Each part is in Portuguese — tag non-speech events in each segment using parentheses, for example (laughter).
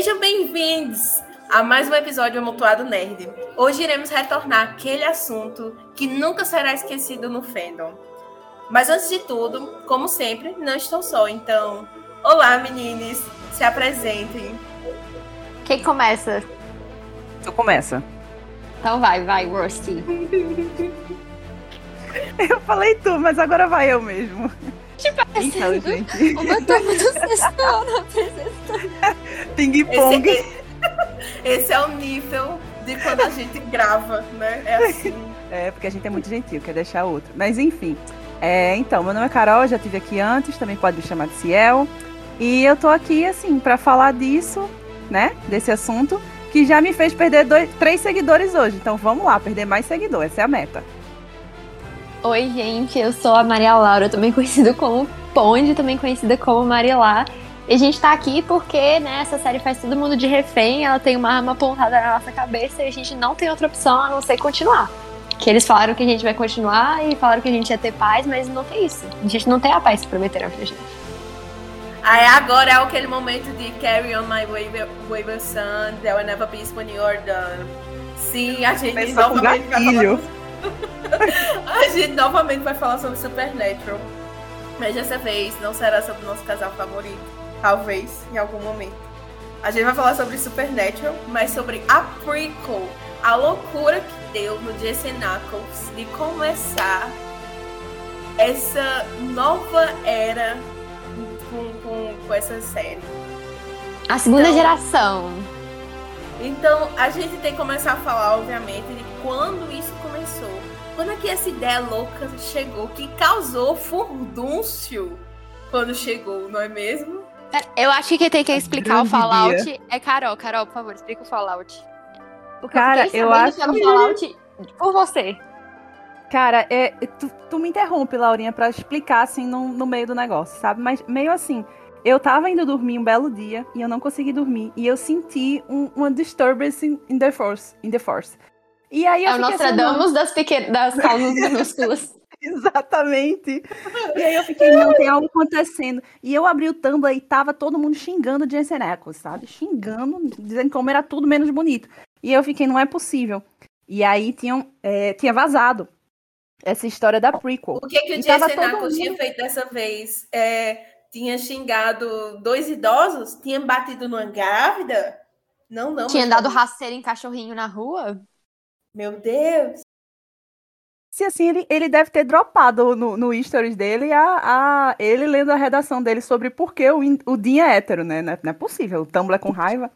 Sejam bem-vindos a mais um episódio do Amontoado Nerd. Hoje iremos retornar àquele assunto que nunca será esquecido no fandom. Mas antes de tudo, como sempre, não estou só, então... Olá, meninas! Se apresentem. Quem começa? Tu começa. Então vai, vai, Rusty. (laughs) eu falei tu, mas agora vai eu mesmo. Tipo, então, gente. Uma turma do sexto ano Ping-pong. Esse, esse, é o nível de quando a gente grava, né? É assim. (laughs) É, porque a gente é muito gentil, quer deixar outro. Mas enfim. É, então, meu nome é Carol, já tive aqui antes, também pode me chamar de Ciel. E eu tô aqui, assim, para falar disso, né? Desse assunto, que já me fez perder dois, três seguidores hoje. Então vamos lá, perder mais seguidores, essa é a meta. Oi, gente, eu sou a Maria Laura, também conhecida como Ponde, também conhecida como Marilá. E a gente tá aqui porque, né, essa série faz todo mundo de refém, ela tem uma arma apontada na nossa cabeça e a gente não tem outra opção a não ser continuar. Que eles falaram que a gente vai continuar e falaram que a gente ia ter paz, mas não tem isso. A gente não tem a paz que prometeram pra gente. Aí agora é aquele momento de carry on my wayward son, there will never be peace when you're done. Sim, a gente Começou novamente vai falar... (laughs) a gente novamente vai falar sobre Supernatural. Mas dessa vez não será sobre o nosso casal favorito. Talvez, em algum momento. A gente vai falar sobre Supernatural, mas sobre a prequel. A loucura que deu no Jesse Knuckles de começar essa nova era com, com, com essa série. A segunda então, geração. Então, a gente tem que começar a falar, obviamente, de quando isso começou. Quando é que essa ideia louca chegou, que causou furdúncio quando chegou, não é mesmo? É, eu acho que quem tem que explicar o Fallout dia. é Carol. Carol, por favor, explica o Fallout. Porque Cara, eu, eu acho que... Fallout por você. Cara, é, tu, tu, me interrompe, Laurinha, para explicar assim no, no meio do negócio, sabe? Mas meio assim, eu tava indo dormir um belo dia e eu não consegui dormir. E eu senti um, uma disturbance in, the force. In the force. E aí eu é o Nostradamus assim, das, pequenas, das causas minúsculas. (laughs) Exatamente. (laughs) E aí eu fiquei, não, tem algo acontecendo. E eu abri o Tumblr e tava todo mundo xingando o Jensen Ackles, sabe? Xingando, dizendo como era tudo menos bonito. E eu fiquei, não é possível. E aí tinham, é, tinha vazado essa história da prequel. O que, que o Jensen Ackles mundo... tinha feito dessa vez? É, tinha xingado dois idosos? Tinha batido numa grávida? Não, não. Tinha dado rasteira em cachorrinho na rua? Meu Deus! Se assim, ele, ele deve ter dropado no, no stories dele a, a, ele lendo a redação dele sobre por que o, o Dean é hétero, né? Não é, não é possível. O Tumblr é com raiva.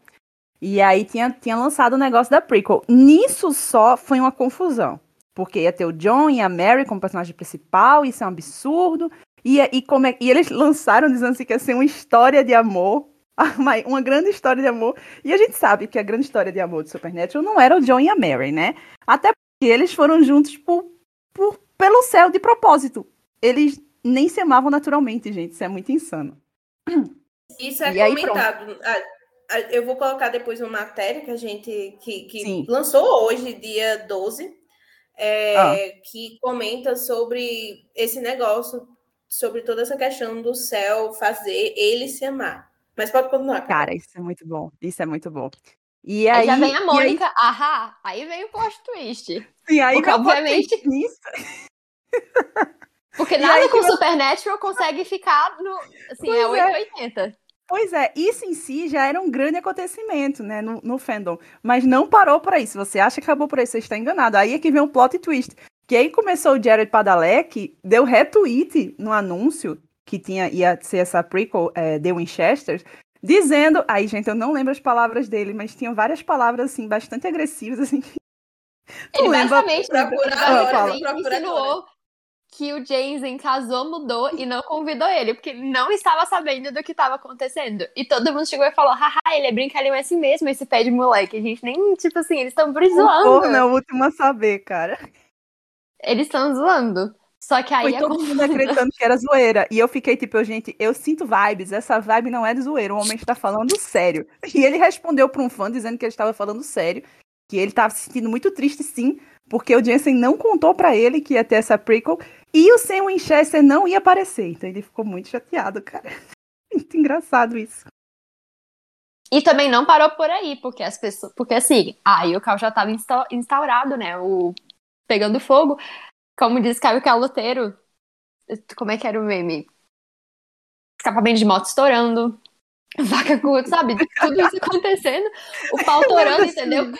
E aí tinha, tinha lançado o negócio da prequel. Nisso só foi uma confusão. Porque ia ter o John e a Mary como personagem principal, isso é um absurdo. E, e, como é, e eles lançaram dizendo assim que ia ser uma história de amor, (laughs) uma grande história de amor. E a gente sabe que a grande história de amor de Supernatural não era o John e a Mary, né? Até porque eles foram juntos por, por, pelo céu de propósito. Eles nem se amavam naturalmente, gente. Isso é muito insano. Isso é e comentado. Aí, eu vou colocar depois uma matéria que a gente que, que lançou hoje, dia 12, é, ah. que comenta sobre esse negócio sobre toda essa questão do céu fazer ele se amar. Mas pode continuar. Cara, isso é muito bom. Isso é muito bom. E aí, aí já vem a Mônica, aí... ahá, aí vem o plot twist. Sim, aí Porque, obviamente. (laughs) Porque nada com Supernatural consegue ficar no. Assim, pois é 880. É. Pois é, isso em si já era um grande acontecimento, né, no, no fandom. Mas não parou por aí. Se você acha que acabou por aí, você está enganado. Aí é que vem o plot twist. Que aí começou o Jared Padalecki, deu retweet no anúncio que tinha ia ser essa prequel é, The Winchester, dizendo, aí gente, eu não lembro as palavras dele, mas tinham várias palavras assim bastante agressivas (laughs) assim. Ele lembra? basicamente insinuou que o Jensen casou, mudou e não convidou ele, porque ele não estava sabendo do que estava acontecendo. E todo mundo chegou e falou: haha, ele é brincalhão assim mesmo, esse pé de moleque. A gente nem, tipo assim, eles estão brisoando. O é o último a saber, cara. Eles estão zoando. Só que aí Foi todo mundo acreditando que era zoeira. E eu fiquei tipo, gente, eu sinto vibes. Essa vibe não é de zoeira. O homem está falando sério. E ele respondeu para um fã dizendo que ele estava falando sério. Que ele estava se sentindo muito triste, sim. Porque o Jensen não contou para ele que ia ter essa prequel. E o Sam Winchester não ia aparecer. Então ele ficou muito chateado, cara. (laughs) Muito engraçado isso. E também não parou por aí, porque as pessoas. Porque assim, aí o caos já tava instaurado, né? O pegando fogo. Como diz Caio Caloteiro. Como é que era o meme? Escapamento de moto estourando. (laughs) Vaca com, sabe? Tudo isso acontecendo. O pau (laughs) torando, entendeu?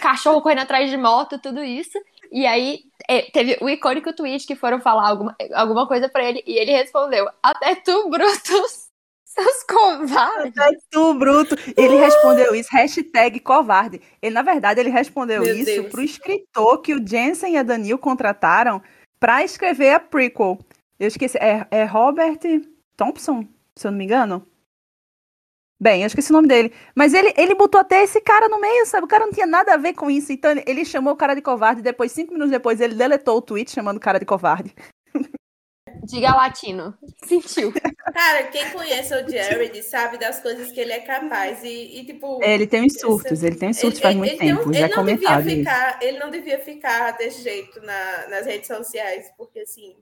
Cachorro correndo atrás de moto, tudo isso. E aí é, teve o icônico tweet que foram falar alguma, alguma coisa para ele e ele respondeu: Até tu, Brutus, seus covardes. Tu, Bruto. Ele respondeu isso, hashtag covarde. Ele, na verdade, ele respondeu Meu isso Deus. pro escritor que o Jensen e a Daniel contrataram para escrever a prequel. Eu esqueci, é, é Robert Thompson, se eu não me engano? Bem, eu esqueci o nome dele. Mas ele, ele botou até esse cara no meio, sabe? O cara não tinha nada a ver com isso. Então ele chamou o cara de covarde. Depois, cinco minutos depois, ele deletou o tweet chamando o cara de covarde. Diga latino. Sentiu. Cara, quem conhece o Jared sabe das coisas que ele é capaz. E, e tipo. É, ele tem uns surtos, ele tem uns surtos ele, faz muito ele tempo. Não, já ele, não devia ficar, ele não devia ficar desse jeito na, nas redes sociais, porque assim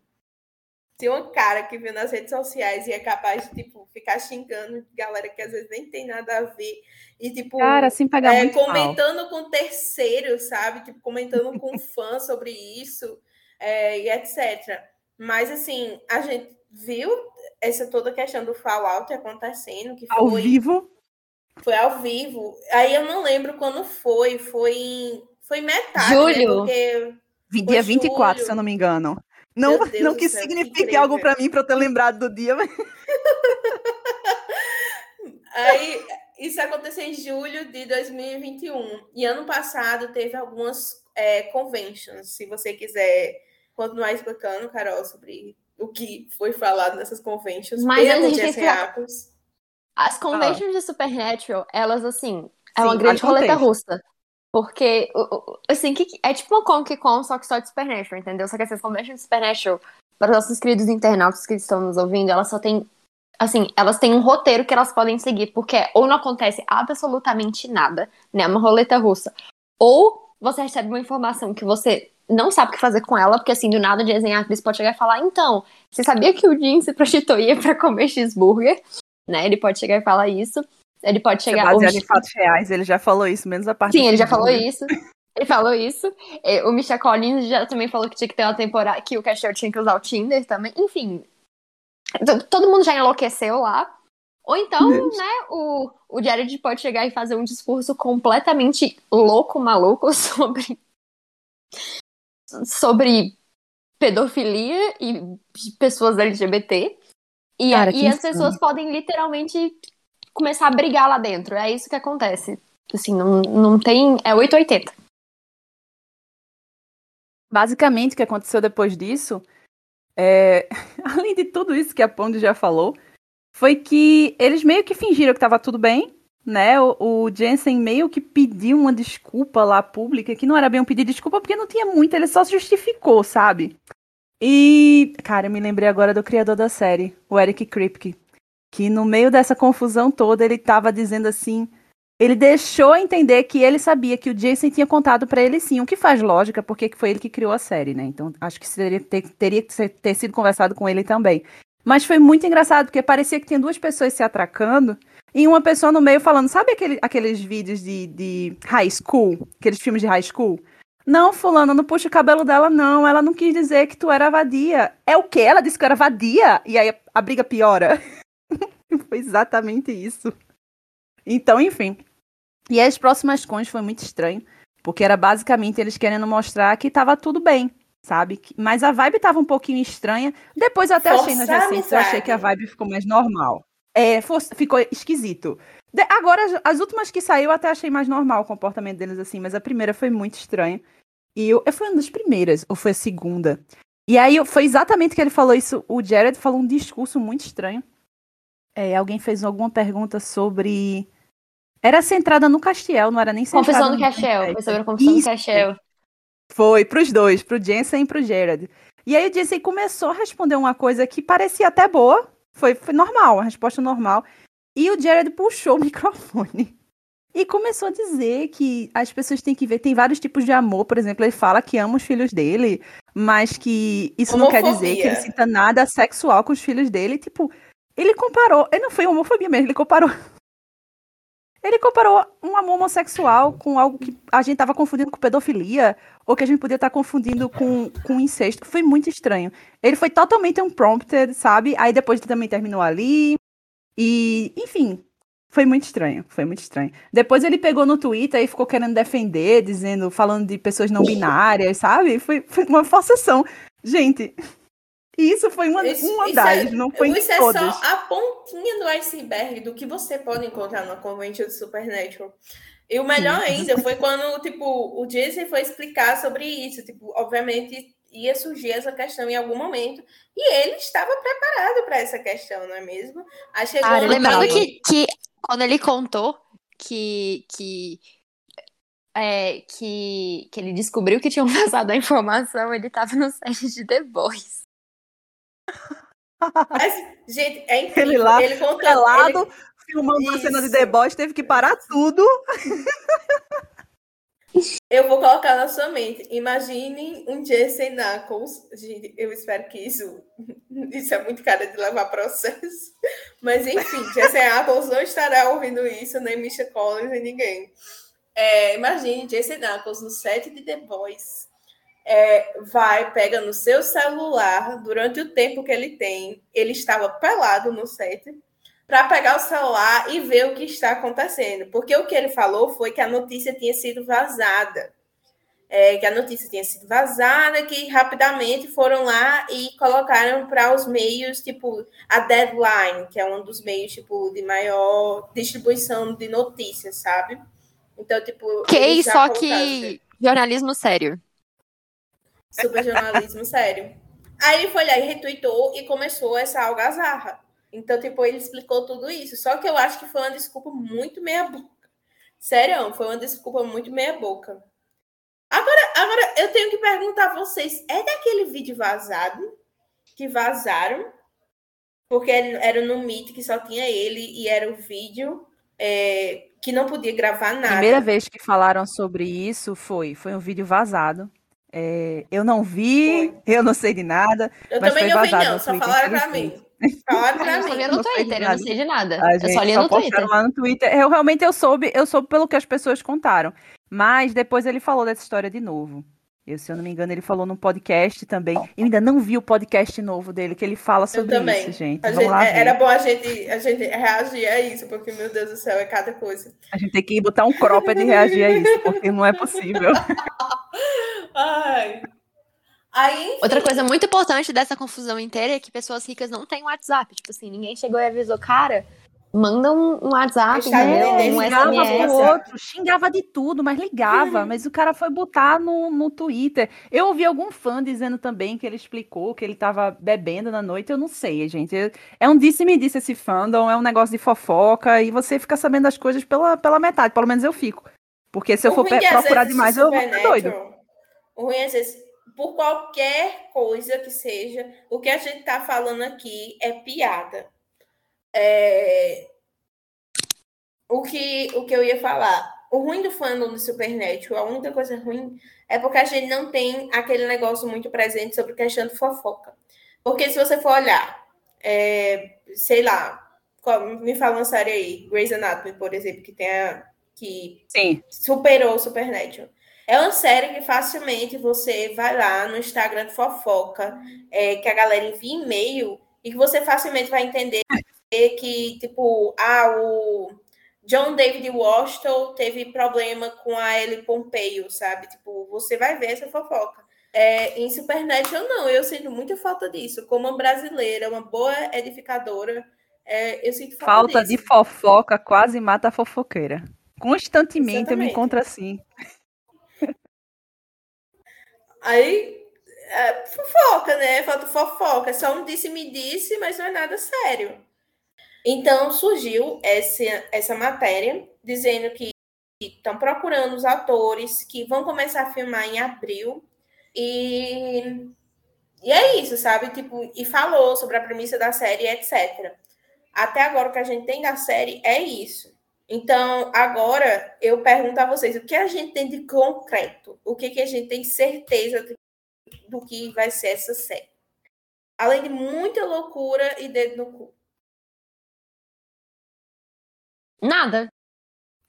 se um cara que viu nas redes sociais e é capaz de, tipo, ficar xingando galera que às vezes nem tem nada a ver. E, tipo, cara, assim, pagar é, comentando mal. com terceiros, sabe? Tipo, comentando com (laughs) fã sobre isso é, e etc. Mas, assim, a gente viu essa toda questão do Fallout acontecendo. Que ao vivo? Foi ao vivo. Aí eu não lembro quando foi. Foi foi metade, né? Julho. Né? Porque dia 24, julho. se eu não me engano. Não, (laughs) não que céu, signifique que algo para mim para eu ter lembrado do dia, mas... (laughs) Aí, isso aconteceu em julho de 2021. E ano passado teve algumas é, conventions. Se você quiser continuar explicando, Carol, sobre o que foi falado nessas conventions. Mas a gente tem As conventions ah. de Supernatural, elas, assim, é Sim, uma grande roleta russa. Porque, assim, que, é tipo uma Comic Con, só que só de Supernatural, entendeu? Só que essas conventions de Supernatural, para os nossos queridos internautas que estão nos ouvindo, elas só têm, assim, elas têm um roteiro que elas podem seguir, porque ou não acontece absolutamente nada, né? Uma roleta russa. Ou você recebe uma informação que você não sabe o que fazer com ela, porque assim, do nada o desenhar atriz pode chegar e falar, então, você sabia que o Jim se prostituía (laughs) para comer cheeseburger? Né? Ele pode chegar e falar isso. Ele pode chegar. Baseado em fatos reais, ele já falou isso, menos a parte. Sim, ele já falou isso. Ele falou isso. O Michel Collins já também falou que tinha que ter uma temporada que o Cashier tinha que usar o Tinder também. Enfim. Todo mundo já enlouqueceu lá. Ou então, Deus. né, o, o Jared pode chegar e fazer um discurso completamente louco, maluco (laughs) sobre. Sobre pedofilia e pessoas LGBT. E, Cara, e as pessoas podem literalmente começar a brigar lá dentro. É isso que acontece. Assim, não, não tem. É 880. Basicamente, o que aconteceu depois disso, é... (laughs) além de tudo isso que a Pondi já falou, foi que eles meio que fingiram que estava tudo bem, né? O, o, Jensen meio que pediu uma desculpa lá pública, que não era bem um pedido de desculpa, porque não tinha muito, ele só se justificou, sabe? E, cara, eu me lembrei agora do criador da série, o Eric Kripke que no meio dessa confusão toda ele estava dizendo assim, ele deixou entender que ele sabia que o Jason tinha contado para ele sim, o que faz lógica, porque foi ele que criou a série, né? Então acho que teria, ter, teria que ter sido conversado com ele também. Mas foi muito engraçado, porque parecia que tinha duas pessoas se atracando e uma pessoa no meio falando, sabe aquele, aqueles vídeos de, de high school, aqueles filmes de high school? Não, fulano, não puxa o cabelo dela, não. Ela não quis dizer que tu era vadia. É o quê? Ela disse que eu era vadia? E aí a, a briga piora. (laughs) foi exatamente isso. Então, enfim. E as próximas cons foi muito estranho, porque era basicamente eles querendo mostrar que tava tudo bem, sabe? Mas a vibe tava um pouquinho estranha. Depois eu até Força achei nas recentes, eu achei que a vibe ficou mais normal. É, ficou esquisito. De, agora, as últimas que saiu, eu até achei mais normal o comportamento deles assim, mas a primeira foi muito estranha. E eu, eu fui uma das primeiras, ou foi a segunda. E aí foi exatamente que ele falou isso. O Jared falou um discurso muito estranho é, alguém fez alguma pergunta sobre. Era centrada no Castiel, não era nem centrada Confissão do Castiel, foi sobre a confissão Isso. do Castiel. Foi, pros dois, pro Jensen e pro Jared. E aí o Jensen começou a responder uma coisa que parecia até boa, foi, foi normal, a resposta normal. E o Jared puxou o (laughs) microfone e começou a dizer que as pessoas têm que ver, tem vários tipos de amor, por exemplo, ele fala que ama os filhos dele, mas que isso Homofobia. não quer dizer que ele sinta nada sexual com os filhos dele, tipo, ele comparou, ele não foi homofobia mesmo, ele comparou Ele comparou um amor homossexual com algo que a gente tava confundindo com pedofilia, ou que a gente podia estar tá confundindo com, com incesto. Foi muito estranho. Ele foi totalmente unprompted, sabe? Aí depois também terminou ali. E, enfim, foi muito estranho, foi muito estranho. Depois ele pegou no Twitter e ficou querendo defender, dizendo, falando de pessoas não binárias, sabe? Foi, foi uma forçação. Gente, isso foi uma, isso, uma isso das, é, não foi Isso é todas. só a pontinha do iceberg do que você pode encontrar na Convention de Supernatural. E o melhor ainda foi quando, tipo, o Jason foi explicar sobre isso. Tipo, obviamente ia surgir essa questão em algum momento. E ele estava preparado para essa questão, não é mesmo? Aí chegou ah, lembrando que, que quando ele contou que, que, é, que, que ele descobriu que tinham (laughs) vazado a informação, ele estava no set de The Boys. (laughs) Mas, gente, é incrível. Ele lá, ele contando, pelado, ele... filmando Isso. a cena de The Boys, teve que parar tudo. Eu vou colocar na sua mente. Imagine um Jesse Knuckles. Gente, eu espero que isso. (laughs) Isso é muito cara de levar processo. Mas enfim, Jesse Knuckles não estará ouvindo isso, nem Misha Collins, nem ninguém. É, imagine Jesse Knuckles no set de The Boys. É, vai, pega no seu celular durante o tempo que ele tem. Ele estava pelado no set para pegar o celular e ver o que está acontecendo. Porque o que ele falou foi que a notícia tinha sido vazada. É, que a notícia tinha sido vazada, que rapidamente foram lá e colocaram para os meios, tipo, a Deadline, que é um dos meios, tipo, de maior distribuição de notícias, sabe? Então, tipo... Ok, só que jornalismo sério. Super jornalismo (laughs) sério. Aí ele foi lá e retweetou e começou essa algazarra. Então, tipo, ele explicou tudo isso. Só que eu acho que foi uma desculpa muito meia-boca. Sério, foi uma desculpa muito meia-boca. Agora, agora, eu tenho que perguntar a vocês: é daquele vídeo vazado que vazaram? Porque era no Meet que só tinha ele e era o vídeo é, que não podia gravar nada. A primeira vez que falaram sobre isso foi, foi um vídeo vazado. É, eu não vi, foi. eu não sei de nada. Eu também não vi, não, só falaram pra mim. Falaram pra mim. Eu só vi no Twitter, eu não sei de nada. A eu só li no Twitter. Lá no Twitter. Eu realmente eu soube, eu soube pelo que as pessoas contaram. Mas depois ele falou dessa história de novo. Eu, se eu não me engano, ele falou no podcast também. Eu ainda não vi o podcast novo dele, que ele fala sobre isso, gente. A gente é, era bom a gente, a gente reagir a isso, porque, meu Deus do céu, é cada coisa. A gente tem que botar um cropped e reagir a isso, porque não é possível. (laughs) Ai. Aí, Outra coisa muito importante dessa confusão inteira é que pessoas ricas não têm WhatsApp. Tipo assim, ninguém chegou e avisou, cara, manda um, um WhatsApp, né? um SMS. outro, xingava de tudo, mas ligava. Uhum. Mas o cara foi botar no, no Twitter. Eu ouvi algum fã dizendo também que ele explicou que ele tava bebendo na noite. Eu não sei, gente. É um disse-me disse esse fandom, é um negócio de fofoca e você fica sabendo as coisas pela, pela metade. Pelo menos eu fico. Porque se eu for é procurar demais, eu vou ficar doido. O ruim, às vezes, por qualquer coisa que seja, o que a gente está falando aqui é piada. É... O, que, o que eu ia falar, o ruim do fandom do Supernatural, a única coisa ruim é porque a gente não tem aquele negócio muito presente sobre questão de fofoca. Porque se você for olhar, é, sei lá, me fala uma série aí, Grey's Anatomy, por exemplo, que tem a, que Sim. superou o Supernatural. É uma série que facilmente você vai lá no Instagram de fofoca, é, que a galera envia e-mail, e que você facilmente vai entender que, tipo, ah, o John David Washington teve problema com a Ellie Pompeio, sabe? Tipo, você vai ver essa fofoca. É, em Supernatural, não, eu sinto muita falta disso. Como uma brasileira, uma boa edificadora, é, eu sinto falta, falta disso. de fofoca quase mata a fofoqueira. Constantemente Exatamente. eu me encontro assim. Aí, é, fofoca, né? Falta fofoca. Só um disse-me-disse, mas não é nada sério. Então, surgiu essa, essa matéria dizendo que estão procurando os atores que vão começar a filmar em abril. E, e é isso, sabe? Tipo, e falou sobre a premissa da série, etc. Até agora, o que a gente tem da série é isso. Então, agora eu pergunto a vocês, o que a gente tem de concreto? O que, que a gente tem certeza do que vai ser essa série? Além de muita loucura e dedo no cu. Nada.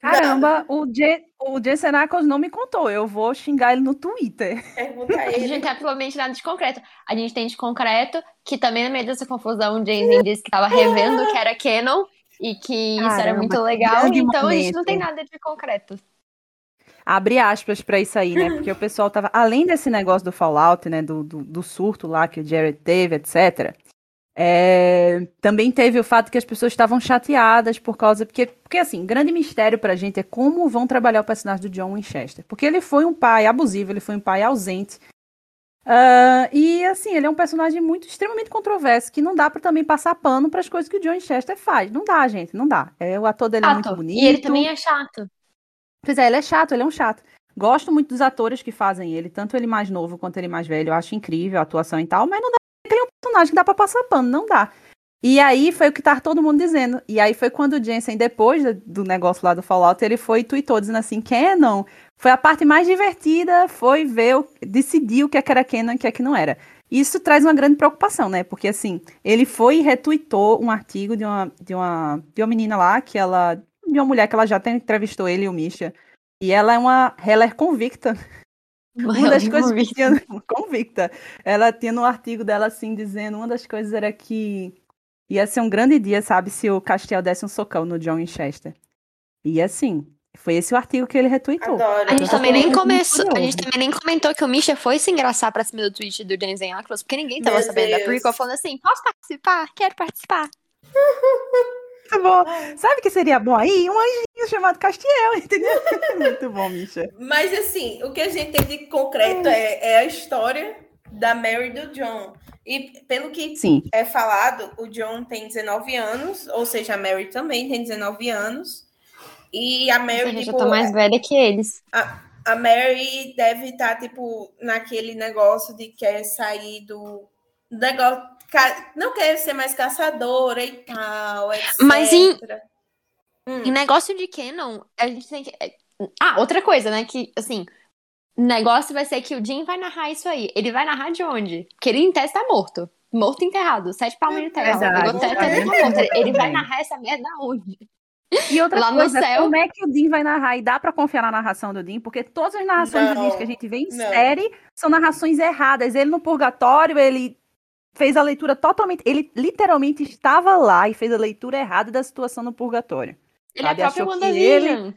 Caramba, o, Je o Jensen Ackles não me contou. Eu vou xingar ele no Twitter. (laughs) Pergunta a A gente ele. não tem absolutamente nada de concreto. A gente tem de concreto que também no meio dessa confusão o Jason disse que tava revendo que era canon e que isso era Caramba, muito legal. Então a gente não momento. tem nada de concreto. Abre aspas pra isso aí, né? Porque o pessoal tava. Além desse negócio do Fallout, né? Do, do, do surto lá que o Jared teve, etc. é, também teve o fato que as pessoas estavam chateadas por causa. Porque, porque, assim, grande mistério pra gente é como vão trabalhar o personagem do John Winchester. Porque ele foi um pai abusivo, ele foi um pai ausente. Ah, e assim, ele é um personagem muito extremamente controverso, que não dá pra também passar pano pras coisas que o John Winchester faz. Não dá, gente, não dá. É, o ator dele é muito bonito. E ele também é chato. Pois é, ele é chato, ele é um chato. Gosto muito dos atores que fazem ele, tanto ele mais novo quanto ele mais velho. Eu acho incrível a atuação e tal, mas não dá. Ele é um personagem que dá pra passar pano, não dá. E aí foi o que tá todo mundo dizendo. E aí foi quando o Jensen, depois do- negócio lá do Fallout, ele foi e tweetou dizendo assim: Canon foi a parte mais divertida, foi ver, o- decidir o que é que era Canon e o que é que não era. Isso traz uma grande preocupação, né? Porque assim, ele foi e retweetou um artigo de uma, de uma, de uma menina lá, que ela. De uma mulher que ela já entrevistou ele e o Misha. E ela é uma Heller convicta. (laughs) Uma das coisas que tinha (laughs) convicta. Ela tinha no artigo dela assim dizendo, uma das coisas era que ia ser um grande dia, sabe, se o Castiel desse um socão no John Winchester. E assim, foi esse o artigo que ele retweetou. Adoro. A gente também nem começou, a gente também nem comentou que o Misha foi se engraçar pra cima do tweet do Jensen Ackles, porque ninguém tava Meu sabendo da Deus. prequel falando assim, posso participar? Quero participar. (laughs) Muito bom. Sabe o que seria bom aí? Um anjinho chamado Castiel, entendeu? (laughs) Muito bom, Misha. Mas assim, o que a gente tem de concreto é, é a história da Mary e do John. E pelo que Sim. é falado, o John tem 19 anos, ou seja, a Mary também tem 19 anos. E a Ou Mary, seja, eu tipo, tô mais velha que eles. a Mary deve estar, tipo, naquele negócio de quer sair do negócio. ca- Não quer ser mais caçadora e tal, etc. Mas em- Hum. Em negócio de Canon, a gente tem que. Ah, outra coisa, né? Que, assim, o negócio vai ser que o Jim vai narrar isso aí. Ele vai narrar de onde? Porque ele em tese tá morto. Morto enterrado. Sete palmas de terra. Teto, verdade. ele tá morto. Ele vai narrar essa merda onde? E outra Lá no coisa, céu. como é que o Dean vai narrar? E dá pra confiar na narração do Dean? Porque todas as narrações do Não, Dean que a gente vê em não. série são narrações erradas. Ele no purgatório, ele fez a leitura totalmente... Ele literalmente estava lá e fez a leitura errada da situação no purgatório. Ele é a Sabe, própria achou que WandaVision. Ele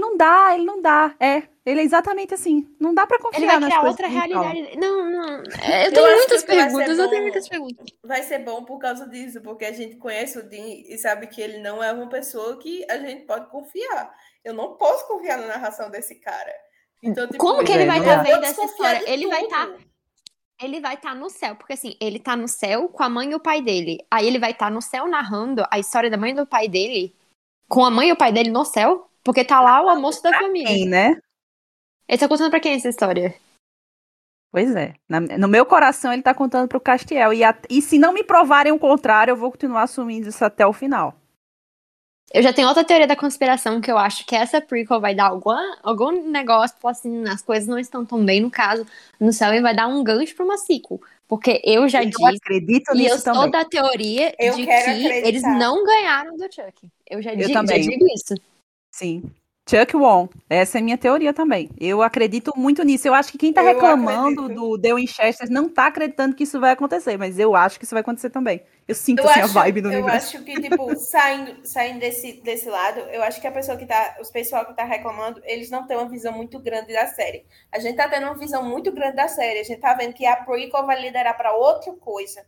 não dá, ele não dá. É, ele é exatamente assim. Não dá pra Ele confiar vai nas criar outra ele realidade. Não, não. É, Eu Eu tenho muitas vai perguntas, eu tenho muitas perguntas. Vai ser bom por causa disso, porque a gente conhece o Dean e sabe que ele não é uma pessoa que a gente pode confiar. Eu não posso confiar na narração desse cara. Então, tipo, Como que ele vai estar vou vendo essa história? Ele vai estar ele vai estar no céu, porque assim, ele tá no céu com a mãe e o pai dele. Aí ele vai estar no céu narrando a história da mãe e do pai dele, com a mãe e o pai dele no céu, porque tá lá o almoço da família. Sim, né? Ele tá contando pra quem essa história? Pois é. Na- no meu coração, ele tá contando pro Castiel. E, a- e se não me provarem o contrário, eu vou continuar assumindo isso até o final. Eu já tenho outra teoria da conspiração que eu acho que essa prequel vai dar alguma, algum negócio, tipo assim, as coisas não estão tão bem no caso, no céu, e vai dar um gancho pra uma sequel. Porque eu já eu disse, acredito e eu nisso sou também. da teoria Eu de que acreditar. eles não ganharam do Chuck. Eu já, Eu di- já também. digo isso. Sim. Chuck Wong. Essa é a minha teoria também. Eu acredito muito nisso. Eu acho que quem tá Eu reclamando acredito. do The Winchester não tá acreditando que isso vai acontecer, mas eu acho que isso vai acontecer também. Eu sinto Eu assim acho, a vibe do eu universo. acho que, tipo, (laughs) saindo, saindo desse, desse lado, eu acho que a pessoa que tá, os pessoal que tá reclamando, eles não têm uma visão muito grande da série. A gente tá tendo uma visão muito grande da série. A gente tá vendo que a prequel vai liderar para outra coisa.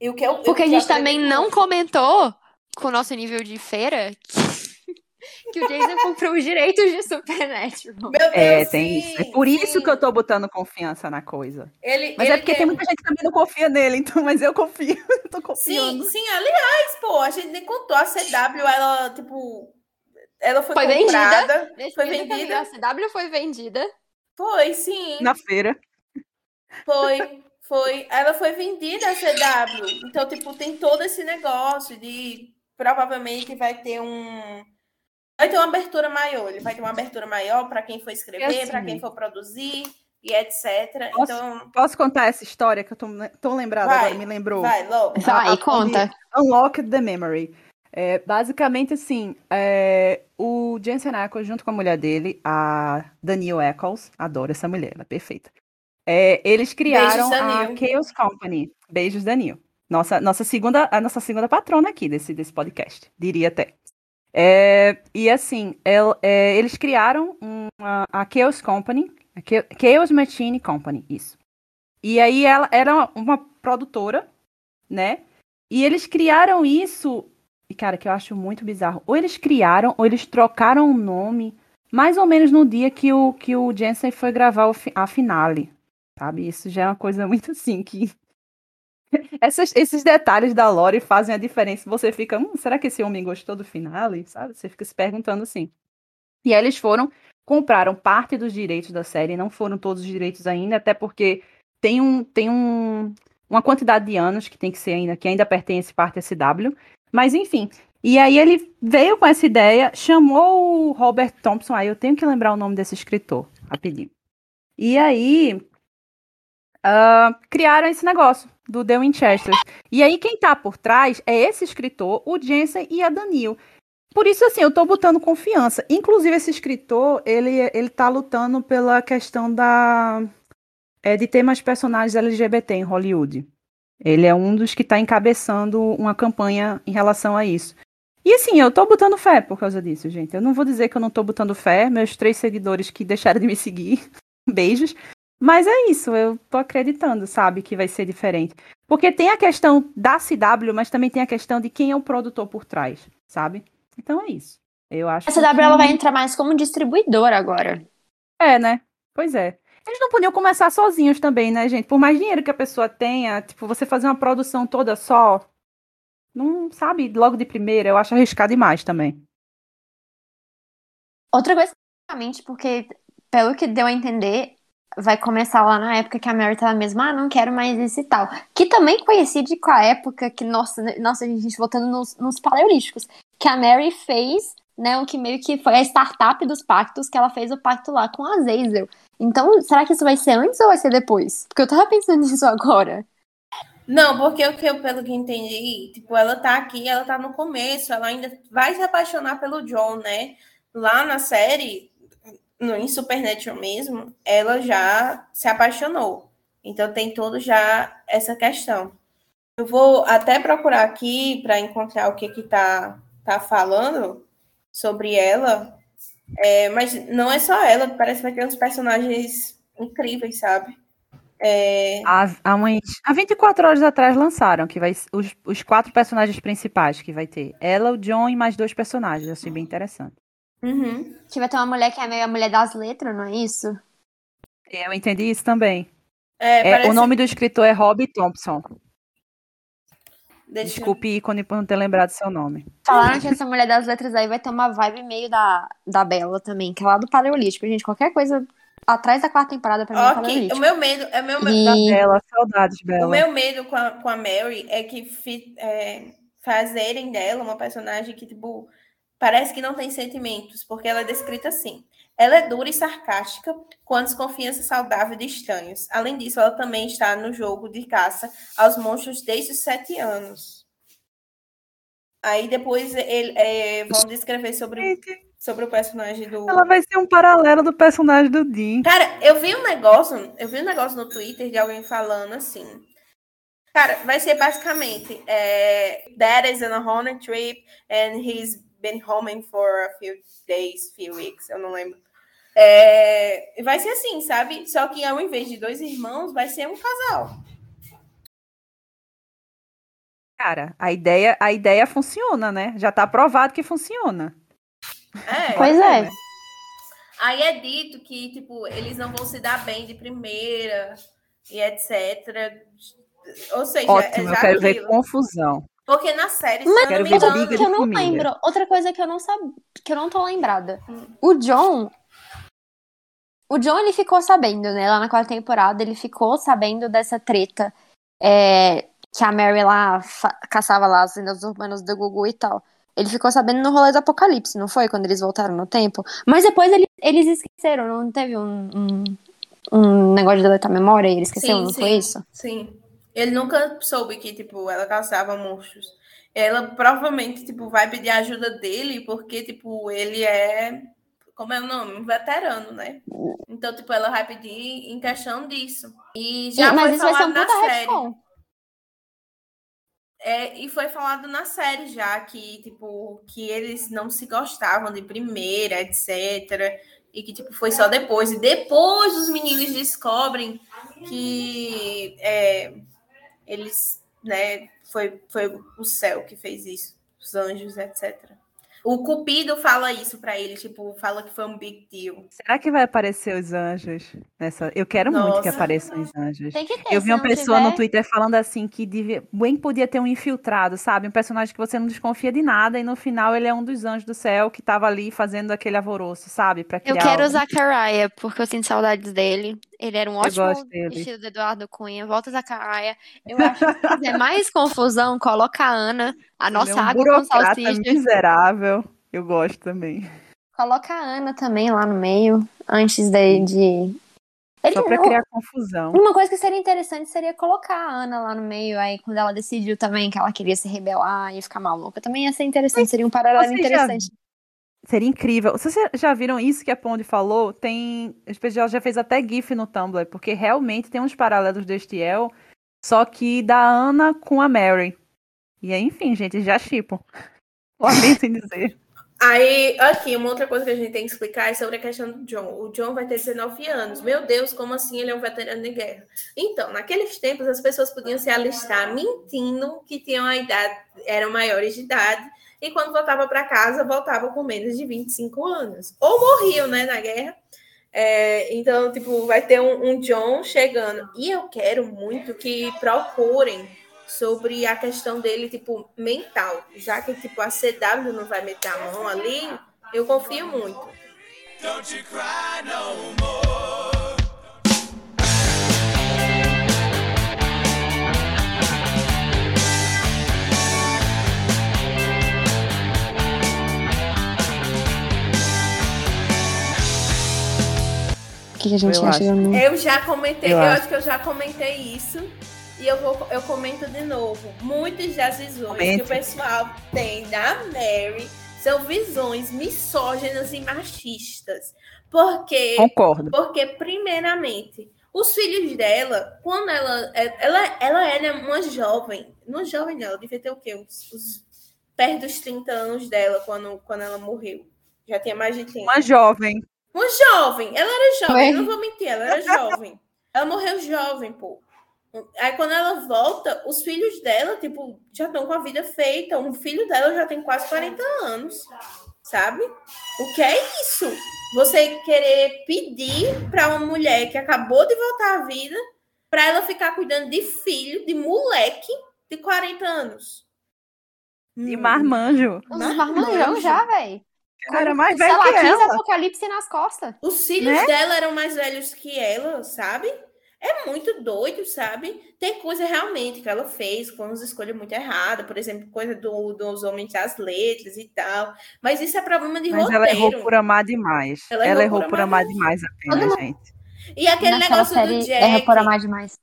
E o que eu, Porque eu a gente também não comentou com o nosso nível de feira que o Jason comprou os direitos de Supernatural. Meu Deus, É, tem sim, isso. É por isso sim. que eu tô botando confiança na coisa. Ele, Mas ele é porque tem tem- muita gente que também não confia nele, então, mas eu confio. (laughs) Eu tô Sim, confiando. sim, aliás, pô, a gente nem contou. A CW, ela, tipo. Ela foi, Foi vendida. comprada. Nesse Foi vendida. A CW foi vendida. Foi, sim. Na feira. Foi, foi. Ela foi vendida a CW. Então, tipo, tem todo esse negócio de provavelmente vai ter um. Vai ter uma abertura maior. Ele vai ter uma abertura maior para quem for escrever, assim, para quem for produzir e etc. Posso- Então, Posso contar essa história que eu tô, tô lembrada Vai, agora, me lembrou? vai, logo. Vai, a- a- conta. Unlocked the Memory. É, basicamente, assim, é, o Jensen Ackles, junto com a mulher dele, a Daniel Ackles, adoro essa mulher, ela é perfeita. É, eles criaram Beijos, a. Chaos Company. Beijos, Daniel. Nossa, nossa segunda, a nossa segunda patrona aqui desse, desse podcast, diria até. É, e assim, el- é, eles criaram uma, a Chaos Company, a Cha- Chaos Machine Company, isso. E aí ela era uma produtora, né? E eles criaram isso, e cara, que eu acho muito bizarro. Ou eles criaram, ou eles trocaram o nome, mais ou menos no dia que o, que o Jensen foi gravar o a finale, sabe? Isso já é uma coisa (laughs) muito assim que. Essas- esses detalhes da Lore fazem a diferença. Você fica, hum, será que esse homem gostou do finale? Sabe? Você fica se perguntando assim. E aí eles foram, compraram parte dos direitos da série, não foram todos os direitos ainda, até porque tem um, tem um, uma quantidade de anos que tem que ser ainda, que ainda pertence parte à SW. Mas enfim. E aí ele veio com essa ideia, chamou o Robert Thompson, aí eu tenho que lembrar o nome desse escritor, rapidinho. E aí ah, criaram esse negócio do The Winchesters. E aí quem tá por trás é esse escritor, o Jensen e a Daniel. Por isso, assim, eu tô botando confiança. Inclusive, esse escritor, ele, ele tá lutando pela questão da... É, de ter mais personagens LGBT em Hollywood. Ele é um dos que tá encabeçando uma campanha em relação a isso. E assim, eu tô botando fé por causa disso, gente. Eu não vou dizer que eu não tô botando fé. Meus três seguidores que deixaram de me seguir, (laughs) beijos. Mas é isso, eu tô acreditando, sabe, que vai ser diferente. Porque tem a questão da CW, mas também tem a questão de quem é o produtor por trás, sabe? Então é isso. Eu acho A CW que... ela vai entrar mais como distribuidora agora. É, né? Pois é. Eles não podiam começar sozinhos também, né, gente? Por mais dinheiro que a pessoa tenha, tipo, você fazer uma produção toda só, não sabe, logo de primeira, eu acho arriscado demais também. Outra coisa, porque pelo que deu a entender, vai começar lá na época que a Mary tava mesmo, ah, não quero mais isso e tal. Que também coincide com a época que, nossa, né, nossa, a gente voltando nos, nos paleolíticos, que a Mary fez, né, o que meio que foi a startup dos pactos, que ela fez o pacto lá com a Azazel. Então, será que isso vai ser antes ou vai ser depois? Porque eu tava pensando (laughs) nisso agora. Não, porque o que eu, pelo que entendi, tipo, ela tá aqui, ela tá no começo, ela ainda vai se apaixonar pelo John, né? Lá na série, no, em Supernatural mesmo, ela já se apaixonou. Então tem todo já essa questão. Eu vou até procurar aqui para encontrar o que que tá, tá falando sobre ela. É, mas não é só ela, parece que vai ter uns personagens incríveis, sabe? É, Há, há, há 24 horas atrás lançaram que vai os, os quatro personagens principais que vai ter. Ela, o John e mais dois personagens. Achei bem interessante. Uhum. Que vai ter uma mulher que é meio a mulher das letras, não é isso? Eu entendi isso também. É, É, parece- O nome do escritor é Rob Thompson. Deixa- Desculpe, ícone, por não ter lembrado seu nome. Falaram que essa mulher das letras aí vai ter uma vibe meio da, da Bela também, que é lá do Paleolítico. Gente, qualquer coisa atrás da quarta temporada pra mim é Ok, Paleolítico. o meu medo, é meu, E- Da Bela, saudades, o Bela. meu medo com a, com a Mary é que fi- é, fazerem dela uma personagem que, tipo, parece que não tem sentimentos, porque ela é descrita assim. Ela é dura e sarcástica, com a desconfiança saudável de estranhos. Além disso, ela também está no jogo de caça aos monstros desde os sete anos. Aí depois ele, é, vão descrever sobre, sobre o personagem do. ela vai ser um paralelo do personagem do Dean. Cara, eu vi um negócio, eu vi um negócio no Twitter de alguém falando assim. Cara, vai ser basicamente é, Dad is a honey trip and he's been home for a few days, few weeks, eu não lembro. É, vai ser assim, sabe? Só que ao invés de dois irmãos, vai ser um casal. Cara, a ideia, a ideia funciona, né? Já tá provado que funciona. É. Pois é. Aí é dito que, tipo, eles não vão se dar bem de primeira e etc. Ou seja, é Ótimo, já eu quero ver aquilo. confusão. Porque na série, Mas se eu não me engano, que eu não família. lembro. Outra coisa que eu não sabia, que eu não tô lembrada. Hum. O John. O John ele ficou sabendo, né? Lá na quarta temporada, ele ficou sabendo dessa treta é, que a Mary lá caçava lá as lendas urbanas do Gugu e tal. Ele ficou sabendo no rolê do Apocalipse, não foi? Quando eles voltaram no tempo. Mas depois ele- eles esqueceram, não teve um, um, um negócio de deletar a memória e ele esqueceu, Sim, não sim. foi isso? Sim. Ele nunca soube que, tipo, ela caçava monstros. Ela provavelmente, tipo, vai pedir ajuda dele porque, tipo, ele é. Como é o nome? Um veterano, né? Então, tipo, ela vai pedir em questão disso. E já E- mas foi isso vai ser falado na série. É, e foi falado na série já que, tipo, que eles não se gostavam de primeira, etc. E que, tipo, foi só depois. E depois os meninos descobrem que é, eles, né, foi, foi o céu que fez isso, os anjos, etc. O Cupido fala isso pra ele, tipo, fala que foi um big deal. Será que vai aparecer os anjos? Nessa... Eu quero muito que Nossa. apareçam os anjos. Tem que ter. Eu vi uma pessoa no tiver- Twitter falando assim que devia... bem podia ter um infiltrado, sabe? Um personagem que você não desconfia de nada e no final ele é um dos anjos do céu que tava ali fazendo aquele alvoroço, sabe? Pra Eu criar quero o algo. Zachariah, porque eu sinto saudades dele. Ele era um ótimo estilo do Eduardo Cunha. Volta Zachariah. Eu acho que se quiser mais confusão, coloca a Ana, a Ele nossa é um água com salsicha. miserável. Eu gosto também. Coloca a Ana também lá no meio, antes de. de... Ele, Só pra não- criar confusão. Uma coisa que seria interessante seria colocar a Ana lá no meio, aí quando ela decidiu também que ela queria se rebelar e ficar maluca. Também ia ser interessante, seria um paralelo vocês já interessante. Seria incrível. Vocês já viram isso que a Ponde falou? Tem. Especial já fez até GIF no Tumblr, porque realmente tem uns paralelos do Estiel, só que da Ana com a Mary. E aí, enfim, gente, já chipo. (laughs) Lamento em dizer. Aí, aqui, uma outra coisa que a gente tem que explicar é sobre a questão do John. O John vai ter 19 anos. Meu Deus, como assim ele é um veterano de guerra? Então, naqueles tempos, as pessoas podiam se alistar mentindo que tinham a idade, eram maiores de idade, e quando voltava para casa, voltavam com menos de 25 anos. Ou morriam, né, na guerra. É, então, tipo, vai ter um, um John chegando. E eu quero muito que procurem sobre a questão dele, tipo, mental. Já que, tipo, a CW não vai meter a mão ali, eu confio muito. Don't you cry no more. Que, a gente Eu acha? Eu já comentei, Eu eu, acho. acho que eu já comentei isso. E eu, vou, eu comento de novo. Muitas das visões Comente. que o pessoal tem da Mary são visões misóginas e machistas. Porque Concordo. Porque, primeiramente, os filhos dela, quando ela. Ela, ela era uma jovem. Não jovem, não. Ela devia ter o quê? Uns, uns- perto dos 30 anos dela, quando, quando ela morreu. Já tinha mais de 30. Uma jovem. Uma jovem. Ela era jovem, não vou mentir, ela era jovem. Ela morreu jovem, pô. Aí quando ela volta, os filhos dela, tipo, já estão com a vida feita. Um filho dela já tem quase 40 anos. Sabe? O que é isso? Você querer pedir para uma mulher que acabou de voltar à vida para ela ficar cuidando de filho, de moleque de 40 anos. De marmanjo. Os Marmanjo. marmanjão já, velho. Cara, mais Sei velho que 15 ela. apocalipse nas costas. Os filhos Né? dela eram mais velhos que ela, sabe? É muito doido, sabe? Tem coisa realmente que ela fez com as escolhas muito erradas, por exemplo, coisa do, dos homens das letras e tal. Mas isso é problema de Mas ela roteiro. errou por amar demais. Ela Ela, errou errou por por amar amar demais apenas, Todo gente. E aquele Naquela negócio série do erra Jack. por amar demais.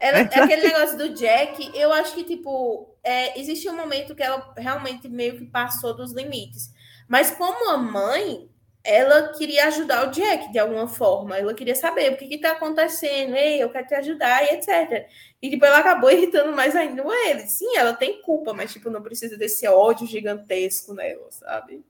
Ela, (laughs) aquele negócio do Jack, eu acho que, tipo, é, existe um momento que ela realmente meio que passou dos limites. Mas como a mãe, ela queria ajudar o Jack de alguma forma. Ela queria saber o que está acontecendo, ei, eu quero te ajudar e etc. E, tipo, ela acabou (laughs) irritando mais ainda ele. Sim, ela tem culpa, mas, tipo, não precisa desse ódio gigantesco nela, sabe?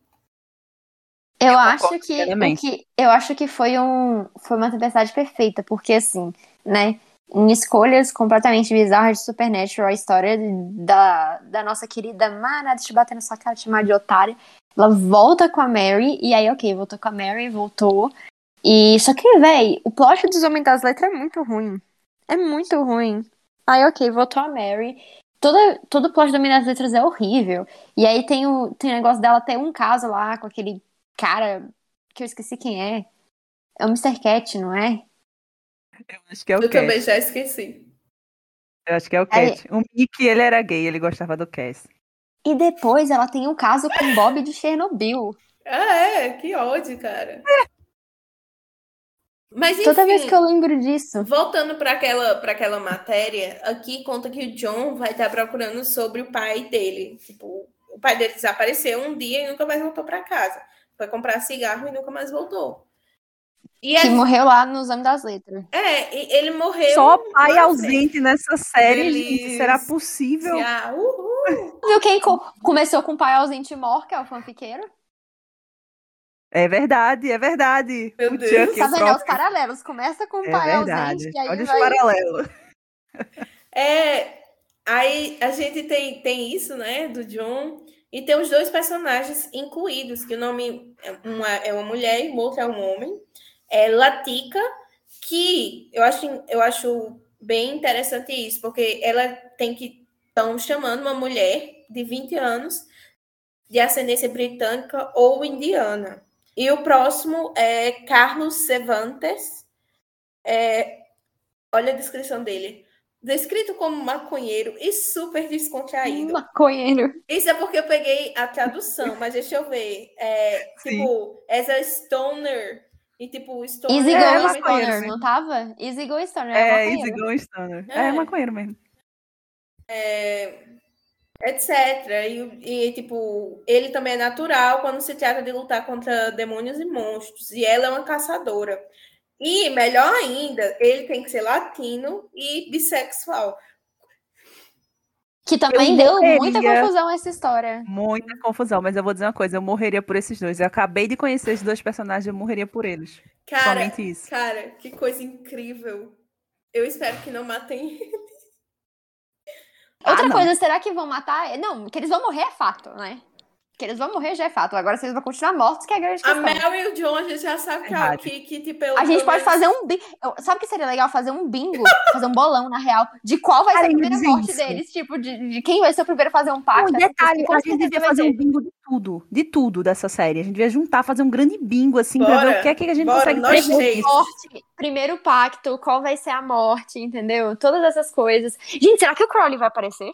Eu, Eu acho concordo que, que eu acho que foi um foi uma tempestade perfeita, porque assim, né, em escolhas completamente bizarras de Supernatural, a história da, da nossa querida Mara, eu bater na sua cara, te chamar de otária, ela volta com a Mary, e aí, ok, voltou com a Mary, voltou, e só que, véi, o plot dos Homens das Letras é muito ruim, é muito ruim. Aí, ok, voltou a Mary, Toda, todo o plot do Homem das Letras é horrível, e aí tem o, tem o negócio dela ter um caso lá com aquele cara que eu esqueci quem é. É o Mr. Cat, não é? Eu acho que é o Eu Cat. também já esqueci. Eu acho que é o Cat. O Mickey, ele era gay, ele gostava do Cass. E depois ela tem um caso com o Bob de Chernobyl. Ah, é, que ódio, cara. Mas enfim, Toda vez que eu lembro disso. voltando para aquela, pra aquela matéria, aqui conta que o John vai estar procurando sobre o pai dele. Tipo, o pai dele desapareceu um dia e nunca mais voltou para casa. Foi comprar cigarro e nunca mais voltou. E Que morreu lá no exame das letras. é, ele morreu. Só pai ausente nessa série, gente. Será possível? Ah, uhul. Viu quem co- começou com o pai ausente e mor, que é o fanfiqueiro? É verdade, é verdade. Meu o Deus. Chuck, Tá o vendo? É Os paralelos. Começa com o É pai verdade. ausente, e aí Olha os vai... paralelos. É, aí a gente tem, tem isso, né, do John, e tem os dois personagens incluídos, que o nome é uma, é uma mulher e o outro é um homem. É Latika, que eu acho, eu acho bem interessante isso, porque ela tem que estão chamando uma mulher de 20 anos de ascendência britânica ou indiana. E o próximo é Carlos Cervantes. É, olha a descrição dele. Descrito como maconheiro e super descontraído. Maconheiro. Isso é porque eu peguei a tradução, mas deixa eu ver. É, tipo, as a stoner. E tipo, stoner. Easy É, Go maconheiro, Stoner, sim. não tava? Easy Go Stoner, É, é, Easy maconheiro. Go Stoner. É. É, maconheiro mesmo. etc. E, e, tipo, ele também é natural quando se trata de lutar contra demônios e monstros. E ela é uma caçadora. E, melhor ainda, ele tem que ser latino e bissexual. Que também Eu deu morreria. muita confusão essa história. Muita confusão, mas eu vou dizer uma coisa, eu morreria por esses dois. Eu acabei de conhecer esses dois personagens, eu morreria por eles. Cara, Somente isso. cara, que coisa incrível. Eu espero que não matem Ah, Outra não. coisa, será que vão matar? Não, que eles vão morrer é fato, né? Que eles vão morrer já é fato. Agora vocês vão continuar mortos, que é a grande A questão. Mel e o John, a gente já sabe que, Verdade. que, que tipo, eu, A gente pode fazer um bingo. Sabe o que seria legal? Fazer um bingo, (laughs) fazer um bolão, na real, de qual vai ser a primeira morte isso. deles. Tipo, de, de quem vai ser o primeiro a fazer um pacto. Essas detalhe, a gente devia fazer um bingo de tudo, de tudo dessa série. A gente devia juntar, fazer um grande bingo, assim, pra Bora, ver o que é que a gente bora, consegue nós três. Morte, primeiro pacto, qual vai ser a morte, entendeu? Todas essas coisas. Gente, será que o Crowley vai aparecer?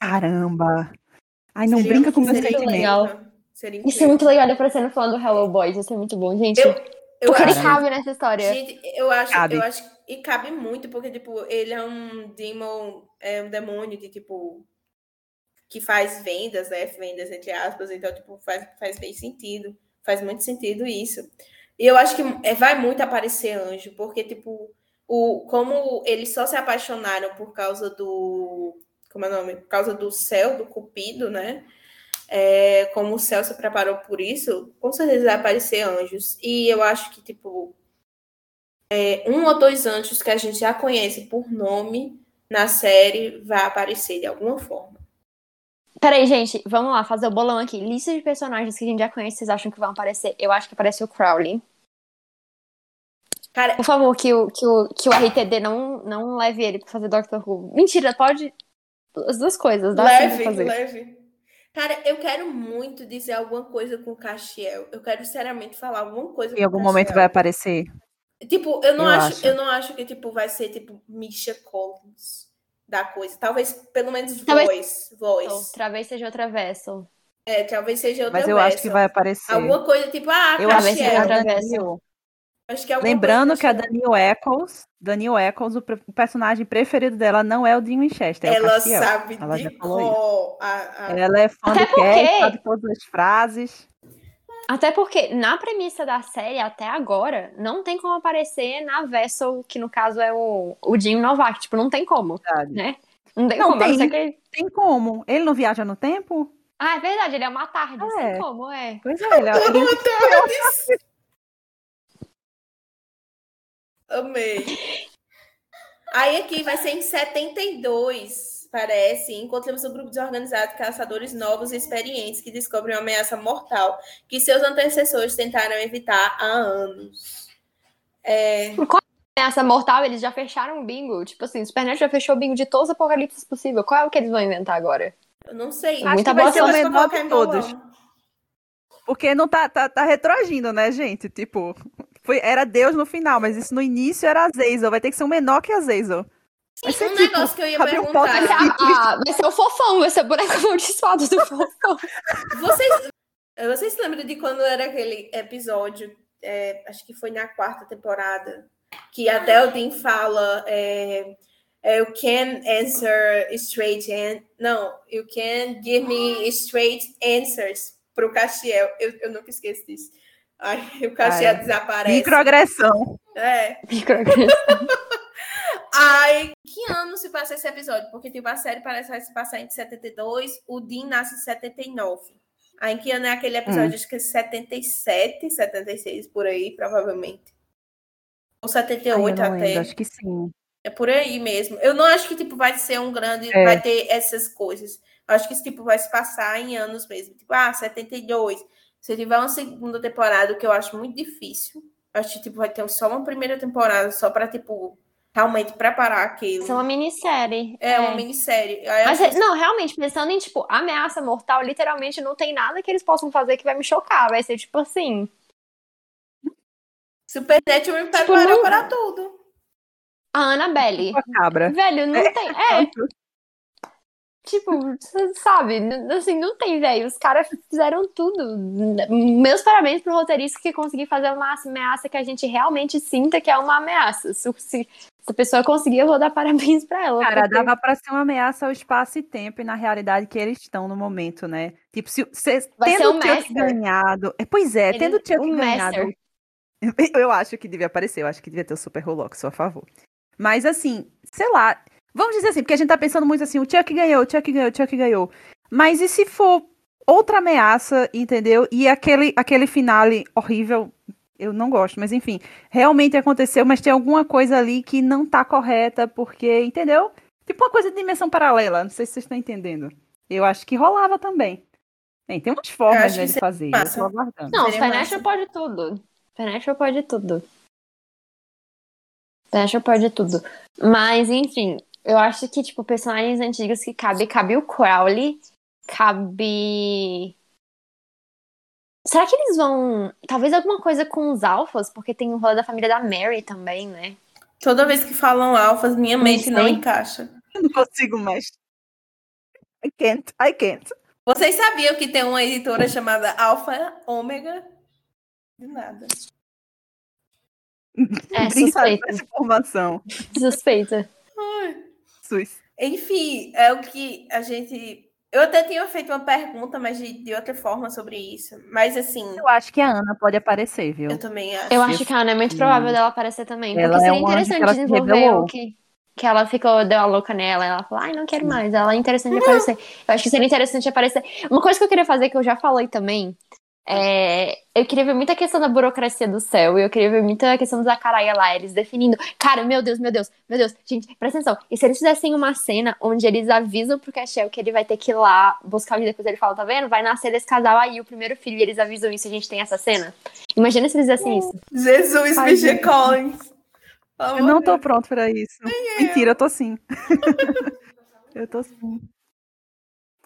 Caramba! Ai, não Seria- brinca com meus sentimentos. incrível. Seria Isso é muito legal ele aparecendo falando do Hello Boys. Isso é muito bom, gente. Eu, eu Porque ele acho, Caramba. cabe nessa história. gente, eu acho, Cabe. eu acho, e cabe muito, porque, tipo, ele é um demon, é um demônio de, tipo, que faz vendas, né, vendas entre aspas, então, tipo, faz, faz bem sentido, faz muito sentido isso. E eu acho que é, vai muito aparecer anjo, porque, tipo, o, como eles só se apaixonaram por causa do, como é o nome? Por causa do céu, do cupido, né, é, como o céu se preparou por isso, com certeza vai aparecer anjos. E eu acho que, tipo, é, um ou dois anjos que a gente já conhece por nome na série vai aparecer de alguma forma. Peraí, gente, vamos lá, fazer o bolão aqui. Lista de personagens que a gente já conhece, vocês acham que vão aparecer? Eu acho que aparece o Crowley. Cara, Por favor, que o, que o, que o RTD não, não leve ele pra fazer Doctor Who. Mentira, pode. As duas coisas, dá leve, fazer. leve. Cara, eu quero muito dizer alguma coisa com o Castiel. Eu quero seriamente falar alguma coisa com Em algum momento vai aparecer. Tipo, eu não Eu acho, acho. eu não acho que tipo vai ser tipo Misha Collins da coisa. Talvez pelo menos Talvez- voz, voz. Outra vez seja outra vessel. É, talvez seja outra Mas eu acho que Vessel. vai aparecer. alguma coisa tipo ah, Eu acho que é outra Daniel. Acho que é Lembrando que a. Daniel Eccles, Daniel Eccles, o, pre- o personagem preferido dela não é o Dean Winchester, é ela Castiel. sabe Ela de já falou isso. cor a, a- Ela é fã Até do porque- sabe todas as frases. Até porque, na premissa da série, até agora, não tem como aparecer na Vessel, que no caso é o, o Jim Novak. Tipo, não tem como, Verdade. né? Não tem Não como. tem. ser que- Tem como? Ele não viaja no tempo? Ah, é verdade, ele é uma tarde, É. tem como, é. Pois é, ele, ele Amei. Aí aqui vai ser em 72, parece. Encontramos um grupo desorganizado de caçadores novos e experientes que descobrem uma ameaça mortal que seus antecessores tentaram evitar há anos. É, Essa mortal, eles já fecharam o bingo. Tipo assim, o Supernatural já fechou o bingo de todos os apocalipses possíveis. Qual é o que eles vão inventar agora? eu não sei. Acho que vai ser o menor de todos. Porque não tá, tá, tá retroagindo, né, gente? Tipo, foi, era Deus no final, mas isso no início era Azazel. Vai ter que ser um menor que Azazel. Vai ser Um tipo, negócio que eu ia um perguntar. pote Vai ser, a- a- vai ser o fofão, vai ser o boneco amaldiçoado do fofão. Vocês, vocês se lembram de quando era aquele episódio é, acho que foi na quarta temporada, que até o Dean fala. É, é, you can answer straight and não, you can give me straight answers pro Castiel. Eu, eu nunca esqueço disso. Ai, (laughs) o Ai, desaparece. Microagressão. É. Microagressão. (laughs) Ai, que ano se passa esse episódio? Porque tipo, a série parece que se passar em 72, o Dean nasce em 79. Aí que ano é aquele episódio? Acho que é 77, 76, por aí, provavelmente. Ou Ai, eu 78 não até. lembro, acho que sim. É por aí mesmo. Eu não acho que tipo vai ser um grande, É. vai ter essas coisas. Eu acho que esse tipo vai se passar em anos mesmo. Tipo, ah, 72. Se tiver uma segunda temporada, o que eu acho muito difícil, acho que tipo vai ter só uma primeira temporada só para tipo realmente preparar aquilo. Isso é uma minissérie. É, uma minissérie. Aí Mas, acho que- não, realmente, pensando em, tipo, ameaça mortal, literalmente não tem nada que eles possam fazer que vai me chocar. Vai ser, tipo, assim, Supernatural me Tipo, preparou não- para tudo. a Annabelle. Uma cabra. Velho, não tem... (laughs) É, tipo, sabe? Assim, não tem, velho. Os caras fizeram tudo. Meus parabéns pro roteirista que conseguiu fazer uma ameaça que a gente realmente sinta que é uma ameaça. Se, a pessoa conseguir, eu vou dar parabéns pra ela. Cara, porque- dava pra ser uma ameaça ao espaço e tempo e na realidade que eles estão no momento, né? Tipo, se, se Vai tendo o Chuck ganhado. é, Pois é, Ele- tendo o Chuck ganhado. Master. (laughs) Eu acho que devia aparecer, eu acho que devia ter o Super Rolox, sou a favor. Mas assim, sei lá. Vamos dizer assim, porque a gente tá pensando muito assim, o Chuck ganhou, o Chuck ganhou, o Chuck ganhou. Mas e se for outra ameaça, entendeu? E aquele, aquele finale horrível, eu não gosto, mas enfim, realmente aconteceu, mas tem alguma coisa ali que não tá correta, porque, entendeu? Tipo uma coisa de dimensão paralela, não sei se vocês estão entendendo. Eu acho que rolava também. Bem, tem umas formas né, de fazer, eu massa. tô aguardando. Não, massa. pode tudo. Supernatural pode tudo. Supernatural pode tudo. Mas, enfim, eu acho que, tipo, personagens antigos que cabe, cabe o Crowley, cabe. Será que eles vão. Talvez alguma coisa com os alfas, porque tem o rolo da família da Mary também, né? Toda vez que falam alfas, minha Não mente não encaixa. Eu não consigo mais. I can't, I can't. Vocês sabiam que tem uma editora chamada Alfa Ômega? De nada. É, suspeita. essa informação. Suspeita. Sus. Enfim, é o que a gente. Eu até tinha feito uma pergunta, mas de, de outra forma sobre isso. Mas assim, Eu acho que a Ana pode aparecer, viu? eu também acho. Eu acho que a Ana é muito provável dela aparecer também. Porque Ela é seria que interessante se desenvolver o que, que ela ficou, deu a louca nela. Ela falou, ai, não quero mais. Ela é interessante aparecer. Eu acho que seria interessante aparecer. Uma coisa que eu queria fazer, que eu já falei também, é. Eu queria ver muita questão da burocracia do céu. E eu queria ver muita questão do Zacaraia lá, eles definindo. Cara, meu Deus, meu Deus, meu Deus. Gente, presta atenção. E se eles fizessem uma cena onde eles avisam pro Castiel que ele vai ter que ir lá buscar o depois ele fala, tá vendo? Vai nascer desse casal aí, o primeiro filho, e eles avisam isso, a gente tem essa cena. Imagina se eles fizessem isso. Jesus, Ai, gente. Collins. Eu não tô pronto pra isso. Mentira, eu tô sim. (laughs) eu tô sim.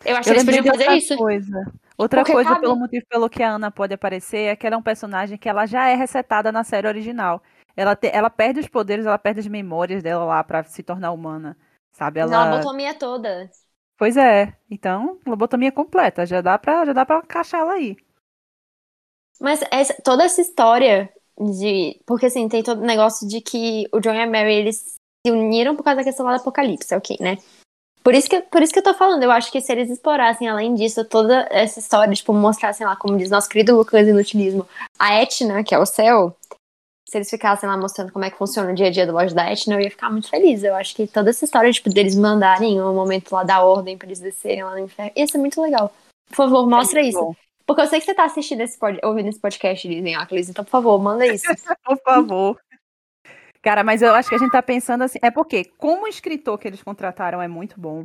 Eu acho que eles podiam fazer outra isso. coisa. Outra Porque coisa cabe- pelo motivo pelo que a Ana pode aparecer é que ela é um personagem que ela já é resetada na série original. Ela, te- ela perde os poderes, ela perde as memórias dela lá pra se tornar humana. Sabe? Ela... Ela... lobotomia toda. Pois é. Então, lobotomia completa. Já dá pra, já dá pra encaixar ela aí. Mas essa- toda essa história de. Porque assim, tem todo o negócio de que o John e a Mary eles se uniram por causa da questão lá do apocalipse, ok, né? Por isso, que, por isso que eu tô falando, eu acho que se eles explorassem, além disso, toda essa história, tipo, mostrassem lá, como diz nosso querido Lucas Inutilismo, a Etna, que é o céu, se eles ficassem lá mostrando como é que funciona o dia a dia do loja da Etna, eu ia ficar muito feliz. Eu acho que toda essa história, tipo, deles mandarem o momento lá da ordem pra eles descerem lá no inferno, ia ser muito legal. Por favor, mostra É isso. bom. Porque eu sei que você tá assistindo esse pod... ouvindo esse podcast, dizem Aclis, então, por favor, manda isso. (laughs) Por favor. Cara, mas eu acho que a gente tá pensando assim. É porque, como o escritor que eles contrataram é muito bom,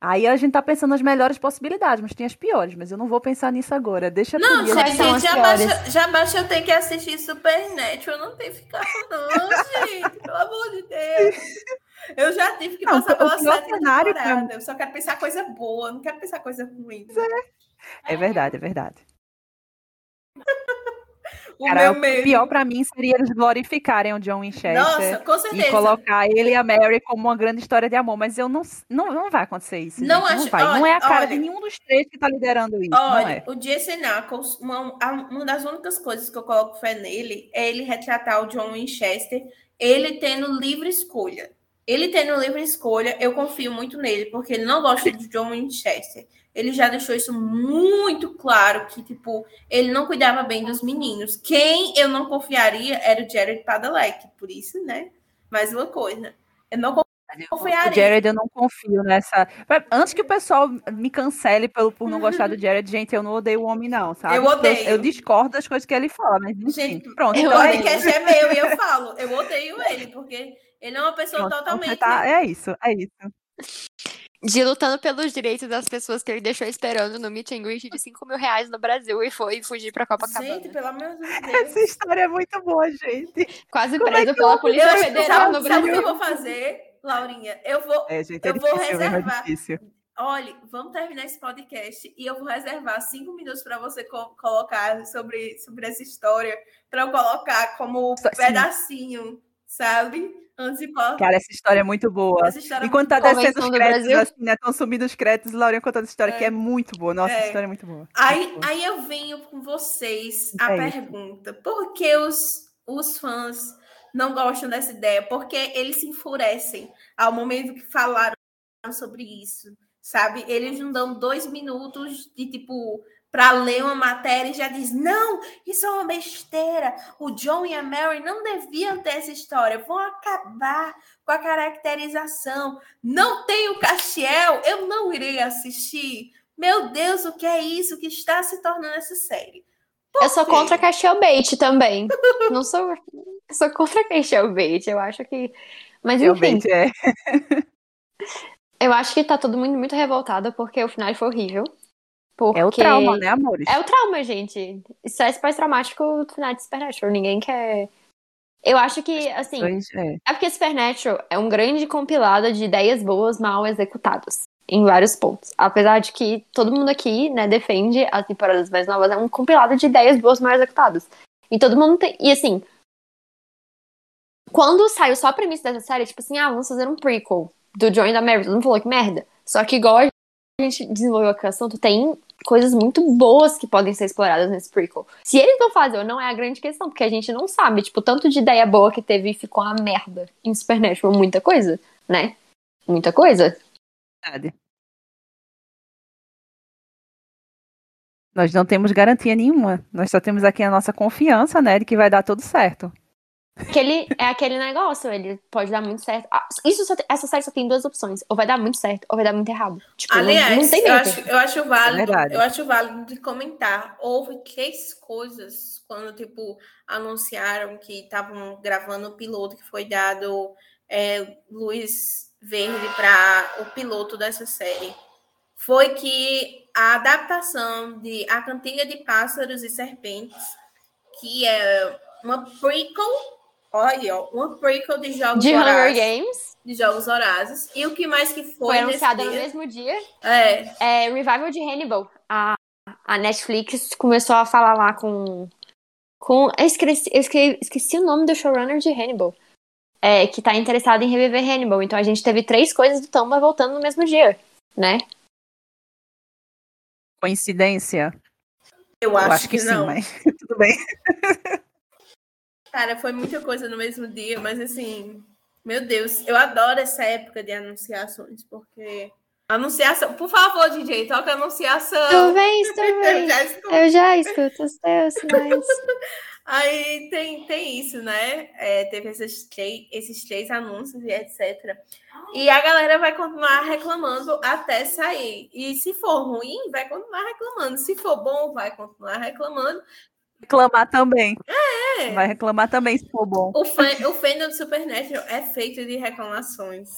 aí a gente tá pensando nas melhores possibilidades, mas tem as piores. Mas eu não vou pensar nisso agora. Deixa pro Não, gente, já, baixa, já baixa eu tenho que assistir Supernatural. Eu não tenho ficar, não, gente. Pelo amor de Deus. Eu já tive que Não, passar pela sétima cenário pra- temporada. Eu só quero pensar coisa boa, não quero pensar coisa ruim. É verdade, é verdade. O Cara, meu o medo. pior pra mim seria eles glorificarem o John Winchester. Nossa, com E colocar ele e a Mary como uma grande história de amor, mas eu não, não, não vai acontecer isso. Não gente, acho- não vai. não é a olha, cara olha. de nenhum dos três que tá liderando isso. não Olha, é. o Jesse Knuckles, uma, uma das únicas coisas que eu coloco fé nele é ele retratar o John Winchester, ele tendo livre escolha. Ele tendo livre escolha, eu confio muito nele, porque ele não gosta de John Winchester. Ele já deixou isso muito claro, que, tipo, ele não cuidava bem dos meninos. Quem eu não confiaria era o Jared Padalecki, por isso, né? Mais uma coisa. Eu não O confiaria. Jared, eu não confio nessa. Antes que o pessoal me cancele pelo, por não gostar do (laughs) Jared, gente, eu não odeio o homem, não, sabe? Eu odeio. Eu, discordo das coisas que ele fala, mas enfim. Gente, pronto, eu O então é odeio. é meu e eu (laughs) falo. Eu odeio ele, porque ele é uma pessoa Pronto, então você totalmente. tá- é isso, é isso. De lutando pelos direitos das pessoas que ele deixou esperando no meet and greet de 5 mil reais no Brasil e foi fugir pra Copacabana. Gente, pelo amor de Deus. Essa história é muito boa, gente. Quase como é preso que pela Polícia Eu- Federal sabe, no sabe o Brasil. que eu vou fazer, Laurinha? Eu vou. É, gente, é Eu vou difícil mesmo, é reservar. difícil. Olha, vamos terminar esse podcast e eu vou reservar cinco minutos para você co- colocar sobre, sobre essa história, para eu colocar como Sim. pedacinho, sabe? Colocar Cara, essa história é muito boa. essa história. E quando tá descendo os créditos, assim, né? Estão sumindo os créditos, Laurinha contando essa história É. que é muito boa. Nossa, É. essa história é muito boa. Aí, Muito boa. aí eu venho com vocês a É isso. pergunta: por que os, os fãs não gostam dessa ideia? Porque eles se enfurecem ao momento que falaram sobre isso, sabe? Eles não dão dois minutos de tipo para ler uma matéria e já diz: não, isso é uma besteira. O John e a Mary não deviam ter essa história. Vão acabar com a caracterização. Não tem o Castiel, eu não irei assistir. Meu Deus, o que é isso que está se tornando essa série? Eu sou quê? contra Castell Bait também. Não sou. Eu sou contra Castell Bait. Eu acho que. Mas enfim, é. eu acho que tá todo mundo muito revoltado porque o final foi horrível. Porque... É o trauma, né, amores? É o trauma, gente. Estresse pós-traumático do final de Supernatural. Ninguém quer. Eu acho que, assim. É. É porque Supernatural é um grande compilado de ideias boas mal executadas. Em vários pontos. Apesar de que todo mundo aqui, né, defende as temporadas mais novas, é um compilado de ideias boas mal executadas. E todo mundo tem. E assim. Quando saiu só a premissa dessa série, tipo assim, ah, vamos fazer um prequel do John e da Mary. Todo mundo falou que merda. Só que igual a gente desenvolveu aqui o assunto, tem coisas muito boas que podem ser exploradas nesse prequel. Se eles vão fazer ou não é a grande questão, porque a gente não sabe, tipo, tanto de ideia boa que teve e ficou uma merda em Supernatural, muita coisa, né? Muita coisa. Verdade. Nós não temos garantia nenhuma. Nós só temos aqui a nossa confiança, né, de que vai dar tudo certo. Aquele, é aquele negócio, ele pode dar muito certo. Ah, Isso só tem- essa série só tem duas opções. Ou vai dar muito certo, ou vai dar muito errado. Tipo, não- Aliás, não, tem eu, meio acho, eu acho válido, verdade. eu acho válido de comentar. Houve três coisas quando, tipo, anunciaram que estavam gravando o piloto que foi dado é, luz verde para o piloto dessa série. Foi que a adaptação de A Cantiga de Pássaros e Serpentes, que é uma prequel, olha aí, ó, uma prequel de Jogos De Hunger Vorazes, Games, de Jogos Horazes. E o que mais que foi, foi anunciada no mesmo dia. É, É Revival de Hannibal. A, a Netflix começou a falar lá com. com eu esqueci, eu esque- esqueci o nome do showrunner de Hannibal. É, que tá interessado em reviver Hannibal. Então a gente teve três coisas do Tumba voltando no mesmo dia, né? Coincidência? eu Eu acho, acho que, que, sim, não. mas (laughs) tudo bem. (laughs) Cara, foi muita coisa no mesmo dia, mas assim, meu Deus, eu adoro essa época de anunciações, porque. Anunciação, por favor, DJ, toca anunciação. Eu bem. (laughs) já estou- Eu já escuto os teus sinais. (laughs) Aí tem, tem isso, né? É, teve esses três, esses três anúncios e etc. E a galera vai continuar reclamando até sair. E se for ruim, vai continuar reclamando. Se for bom, vai continuar reclamando. Reclamar também. É. Vai reclamar também se for bom. O, fã, o fandom do Supernatural é feito de reclamações,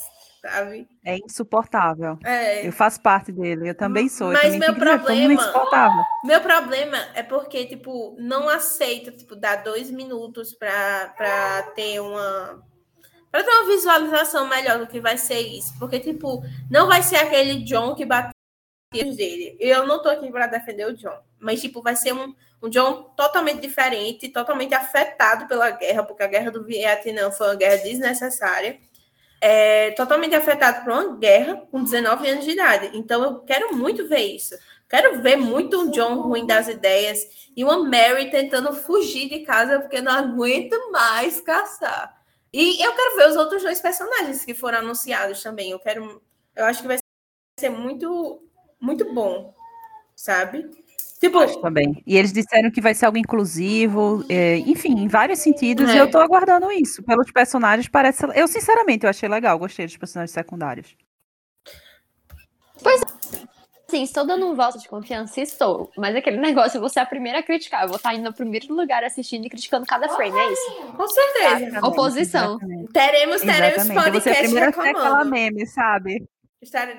sabe? É insuportável. É. Eu faço parte dele, eu também sou. Mas também meu problema- insuportável. Meu problema é porque, tipo, não aceita, tipo, dar dois minutos pra, pra ter uma. Pra ter uma visualização melhor do que vai ser isso. Porque, tipo, não vai ser aquele John que bateu dele. Eu não tô aqui pra defender o John. Mas, tipo, vai ser um, um John totalmente diferente, totalmente afetado pela guerra, porque a guerra do Vietnã foi uma guerra desnecessária. É, totalmente afetado por uma guerra com 19 anos de idade. Então, eu quero muito ver isso. Quero ver muito um John ruim das ideias e uma Mary tentando fugir de casa porque não aguenta mais caçar. E eu quero ver os outros dois personagens que foram anunciados também. Eu quero. Eu acho que vai ser muito, muito bom, sabe? Tipo, Acho também. E eles disseram que vai ser algo inclusivo, é, enfim, em vários sentidos, É. e eu tô aguardando isso. Pelos personagens, parece. Eu, sinceramente, eu achei legal, gostei dos personagens secundários. Sim, estou dando um voto de confiança, estou. Mas aquele negócio, eu vou ser a primeira a criticar. Eu vou estar indo no primeiro lugar assistindo e criticando cada frame, é isso? com certeza. Exatamente, Oposição. exatamente. Teremos, teremos Exatamente. Podcast ser aquela reclamando. meme, sabe?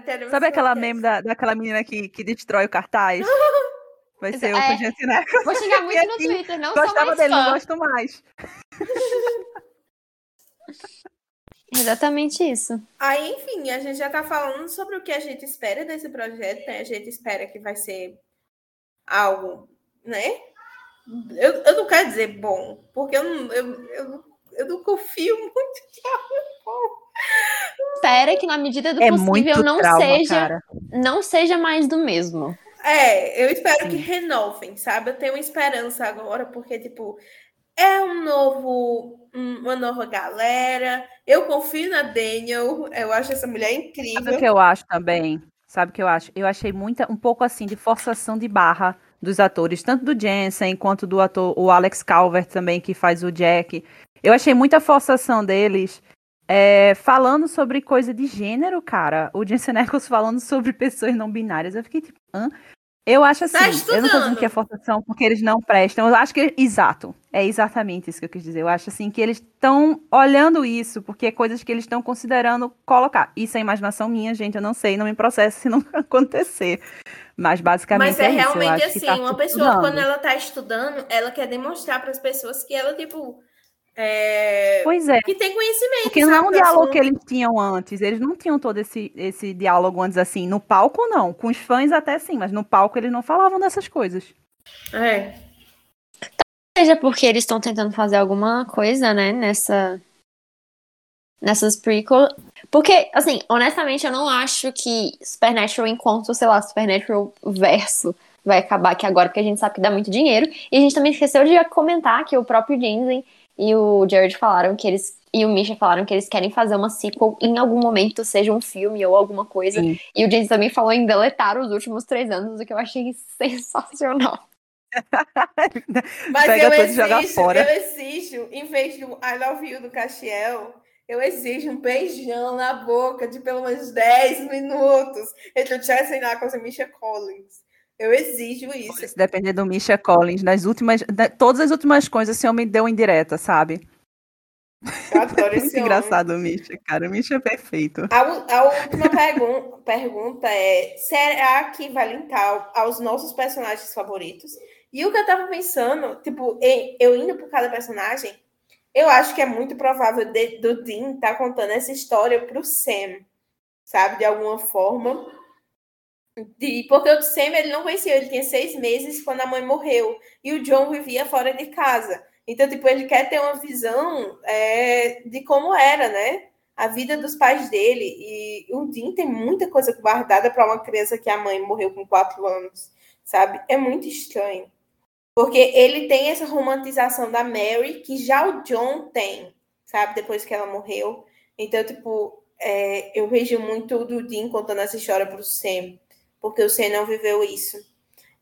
Teremos Sabe aquela podcast. meme da, daquela menina que, que destrói o cartaz? (laughs) Vai ser eu É. gente, né? Vou xingar (laughs) muito no aqui, Twitter, não sou Gostava mais dele, não fã. gosto mais. (laughs) Exatamente isso. Aí, enfim, a gente já tá falando sobre o que a gente espera desse projeto, né? A gente espera que vai ser algo, né? Eu, eu não quero dizer bom, porque eu não, eu, eu, eu não confio muito que algo bom. Espera que na medida do É possível não trauma, seja, cara. não seja mais do mesmo. É, eu espero que Sim. renovem, sabe? Eu tenho esperança agora, porque, tipo, é um novo, um- uma nova galera. Eu confio na Daniel, eu acho essa mulher Sabe o incrível. que eu acho também? Sabe o que eu acho? Eu achei muita, um pouco assim de forçação de barra dos atores, tanto do Jensen quanto do ator, o Alex Calvert também, que faz o Jack. Eu achei muita forçação deles é, falando sobre coisa de gênero, cara. O Jensen Ackles falando sobre pessoas não binárias. Eu fiquei tipo, hã? Eu acho assim, Tá eu não tô dizendo que é forçação porque eles não prestam. Eu acho que, exato, é exatamente isso que eu quis dizer. Eu acho assim que eles estão olhando isso, porque é coisas que eles estão considerando colocar. Isso é imaginação minha, gente, eu não sei, não me processe se (laughs) não acontecer. Mas basicamente Mas é, isso. eu realmente acho que assim, tá uma pessoa, estudando. quando ela tá estudando, ela quer demonstrar para as pessoas que ela, tipo, é, Pois é. que tem conhecimento. Porque não é um diálogo que eles tinham antes. Eles não tinham todo esse, esse diálogo antes assim. No palco, não. Com os fãs até sim, mas no palco eles não falavam dessas coisas. É. Seja porque eles estão tentando fazer alguma coisa, né, nessa. Nessas prequel. Porque, assim, honestamente, eu não acho que Supernatural, enquanto, sei lá, Supernatural verso vai acabar aqui agora, porque a gente sabe que dá muito dinheiro. E a gente também esqueceu de comentar que o próprio Jensen e o Jared falaram que eles. E o Misha falaram que eles querem fazer uma sequel em algum momento, seja um filme ou alguma coisa. Sim. E o Jensen também falou em deletar os últimos três anos, o que eu achei (laughs) sensacional. Mas Pega eu e exijo, fora. eu exijo, em vez do I love you do Castiel, eu exijo um beijão na boca de pelo menos 10 minutos entre o Chelsea Knuckles e Misha Collins. Eu exijo isso. Se depender do Misha Collins, nas últimas. da- todas as últimas coisas, esse homem deu indireta, sabe? Eu adoro (laughs) esse Muito homem. engraçado o Misha, cara. O Misha é perfeito. A, a última pergun- pergunta é: será que vai linkar aos nossos personagens favoritos? E o que eu tava pensando, tipo, em- eu indo por cada personagem, eu acho que é muito provável de- do Dean estar contando essa história pro Sam, sabe? De alguma forma. De, porque o Sam ele não conhecia, ele tinha seis meses quando a mãe morreu. E o John vivia fora de casa. Então, tipo, ele quer ter uma visão é, de como era, né? A vida dos pais dele. E o Dean tem muita coisa guardada para uma criança que a mãe morreu com quatro anos, sabe? É muito estranho. Porque ele tem essa romantização da Mary que já o John tem, sabe? Depois que ela morreu. Então, tipo, é, eu vejo muito do Dean contando essa história pro Sam. Porque o Sam não viveu isso.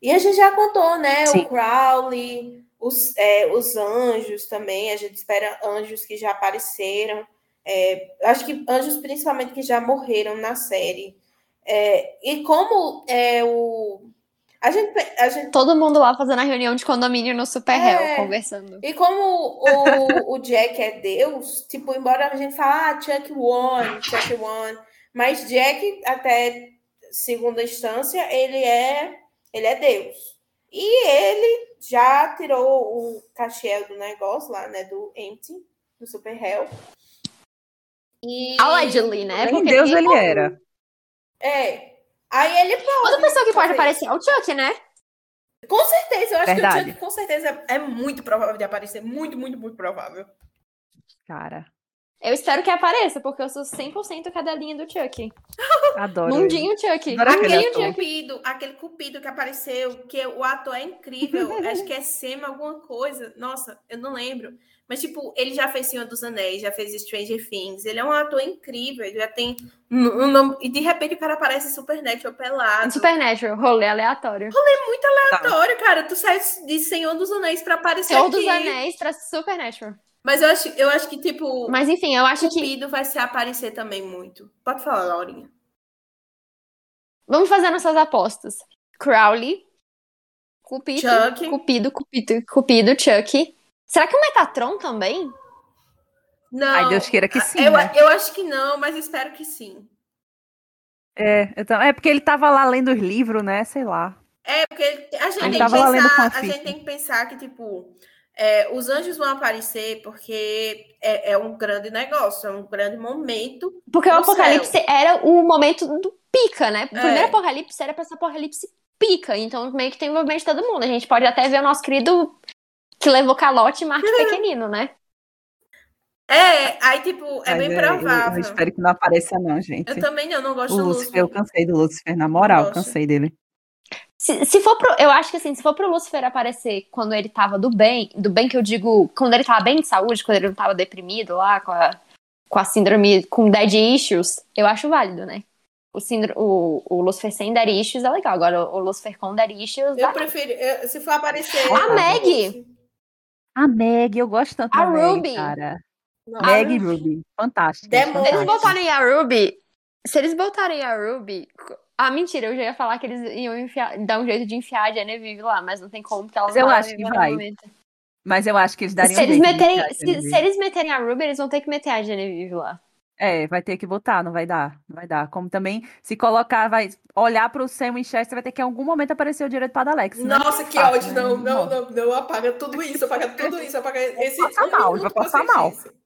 E a gente já contou, né? Sim. O Crowley, os, é, os anjos também. A gente espera anjos que já apareceram. É, acho que anjos principalmente que já morreram na série. É, e como é o. A gente, a gente Todo mundo lá fazendo a reunião de condomínio no Super É. Hell, conversando. E como o, o Jack é Deus, tipo, embora a gente fale, ah, Chuck One, Chuck One, mas Jack, até segunda instância, ele é, ele é Deus. E ele já tirou o Castiel do negócio lá, né, do Empty, do Super Hell. E, Allegedly, né? Nem Porque Deus ninguém- ele era. é, aí ele pode Outra pessoa que pode aparecer é o Chuck, né? Com certeza, eu acho que o Verdade. Chuck com certeza é muito provável de aparecer. Muito, muito, muito provável. Cara, Eu espero que apareça, porque eu sou 100% cadelinha do Chuck. adoro. ele. Mundinho Chuck. Adoro aquele. Cupido, aquele cupido que apareceu, que o ator é incrível. (laughs) acho que é Sema alguma coisa. Nossa, eu não lembro. Mas, tipo, ele já fez Senhor dos Anéis, já fez Stranger Things. Ele é um ator incrível. Ele já tem um nome. E de repente o cara aparece Supernatural pelado. Supernatural, rolê aleatório. aleatório, cara. Tu sai de Senhor dos Anéis pra aparecer Senhor aqui. dos Anéis pra Supernatural. Mas eu acho, eu acho que, tipo, Mas enfim, eu acho que. Cupido vai se aparecer também muito. Pode falar, Laurinha. Vamos fazer nossas apostas. Crowley, Cupido, Chuck. Cupido, Cupido, Cupido, Chuck. Será que o Metatron também? Não. Ai, Deus queira que sim, eu, né? eu acho que não, mas espero que sim. É, então, é porque ele tava lá lendo os livros, né? Sei lá. É, porque a gente, Ele tem que, pensar, a gente tem que pensar que, tipo, é, os anjos vão aparecer porque é, é um grande negócio, é um grande momento. Porque o Apocalipse era o momento do pica, né? O É. primeiro Apocalipse era pra ser Apocalipse pica. Então meio que tem envolvimento de todo mundo. A gente pode até ver o nosso querido que levou calote Mark (laughs) Pequenino, né? É, aí, tipo, é Mas bem eu- provável. Eu, espero que não apareça, não, gente. Eu também não, não gosto O do Lúcifer, eu Lúcifer. cansei do Lúcifer, na moral, cansei dele. Se, se for pro, eu acho que assim, se for pro Lucifer aparecer quando ele tava do bem, do bem que eu digo, quando ele tava bem de saúde, quando ele não tava deprimido lá, com a, com a síndrome, com dead issues, eu acho válido, né? O, síndrome, o, o Lucifer sem dead issues é legal, agora o, o Lucifer com dead issues Eu prefiro, eu- se for aparecer. A Maggie! A Meg, eu gosto tanto A da Meg, Ruby. cara. Não, Meg e Ruby. Se eles botarem a Ruby, se eles botarem a Ruby. Ah, mentira, eu já ia falar que eles iam enfiar, dar um jeito de enfiar a Genevieve lá, mas não tem como, porque ela Mas não eu acho que vai. momento. Mas eu acho que eles dariam Se eles, um jeito de meterem, se, se eles meterem a Ruby, eles vão ter que meter a Genevieve lá. É, vai ter que botar, não vai dar, não vai dar. Como também, se colocar, vai olhar pro Sam Winchester, vai ter que em algum momento aparecer o direito para Alex. né? Nossa, que Fácil, ódio. Não, não, não, não. Apaga tudo isso, apaga tudo isso, apaga esse. passar um mal, vai passar mal. isso.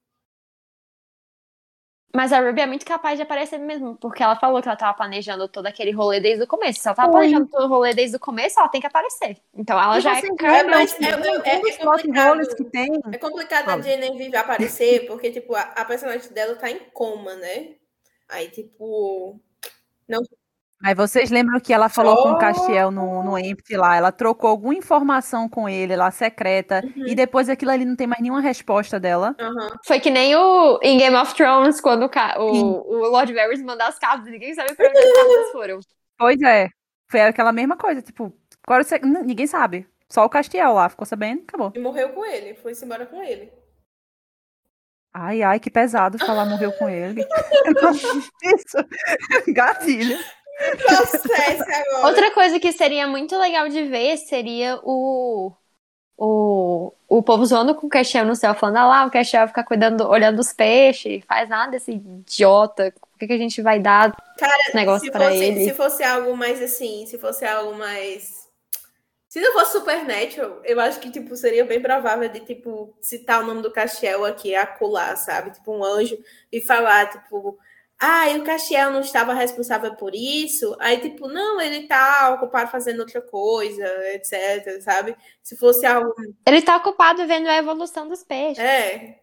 Mas a Ruby é muito capaz de aparecer mesmo, porque ela falou que ela tava planejando todo aquele rolê desde o começo. Se ela tava Oi. planejando todo o rolê desde o começo, ela tem que aparecer. Então ela E já é vê, É, mas filho, é- um é- é plot complicado. que tem. É complicado a Fala. Genevieve aparecer, porque, tipo, a, a personagem dela tá em coma, né? Aí, tipo. Mas vocês lembram que ela falou com Oh. o Castiel no, no Empty lá? Ela trocou alguma informação com ele lá, secreta, Uhum. e depois aquilo ali não tem mais nenhuma resposta dela. Aham. Foi que nem o em Game of Thrones, quando o, o, o Lord Varys mandar as cartas, ninguém sabe pra onde as cartas foram. Pois é. Foi aquela mesma coisa, tipo, agora você- n- ninguém sabe. Só o Castiel lá ficou sabendo, acabou. E morreu com ele, foi-se embora com ele. Ai, ai, que pesado falar morreu com ele. (laughs) Isso. (laughs) Gatilho. Processo agora. Outra coisa que seria muito legal de ver seria o. O, o povo zoando com o Castiel no céu, falando, ah lá, o Castiel fica cuidando, olhando os peixes, faz nada esse idiota, por que, que a gente vai dar esse negócio fosse, ele? se fosse algo mais assim, se fosse algo mais. Se não fosse Supernatural, eu acho que, tipo, seria bem provável de, tipo, citar o nome do Castiel aqui, acular, sabe? Tipo, um anjo, e falar, tipo, ah, e o Castiel não estava responsável por isso? Aí, tipo, não, ele tá ocupado fazendo outra coisa, etc, sabe? Se fosse algo. Ele tá ocupado vendo a evolução dos peixes. É.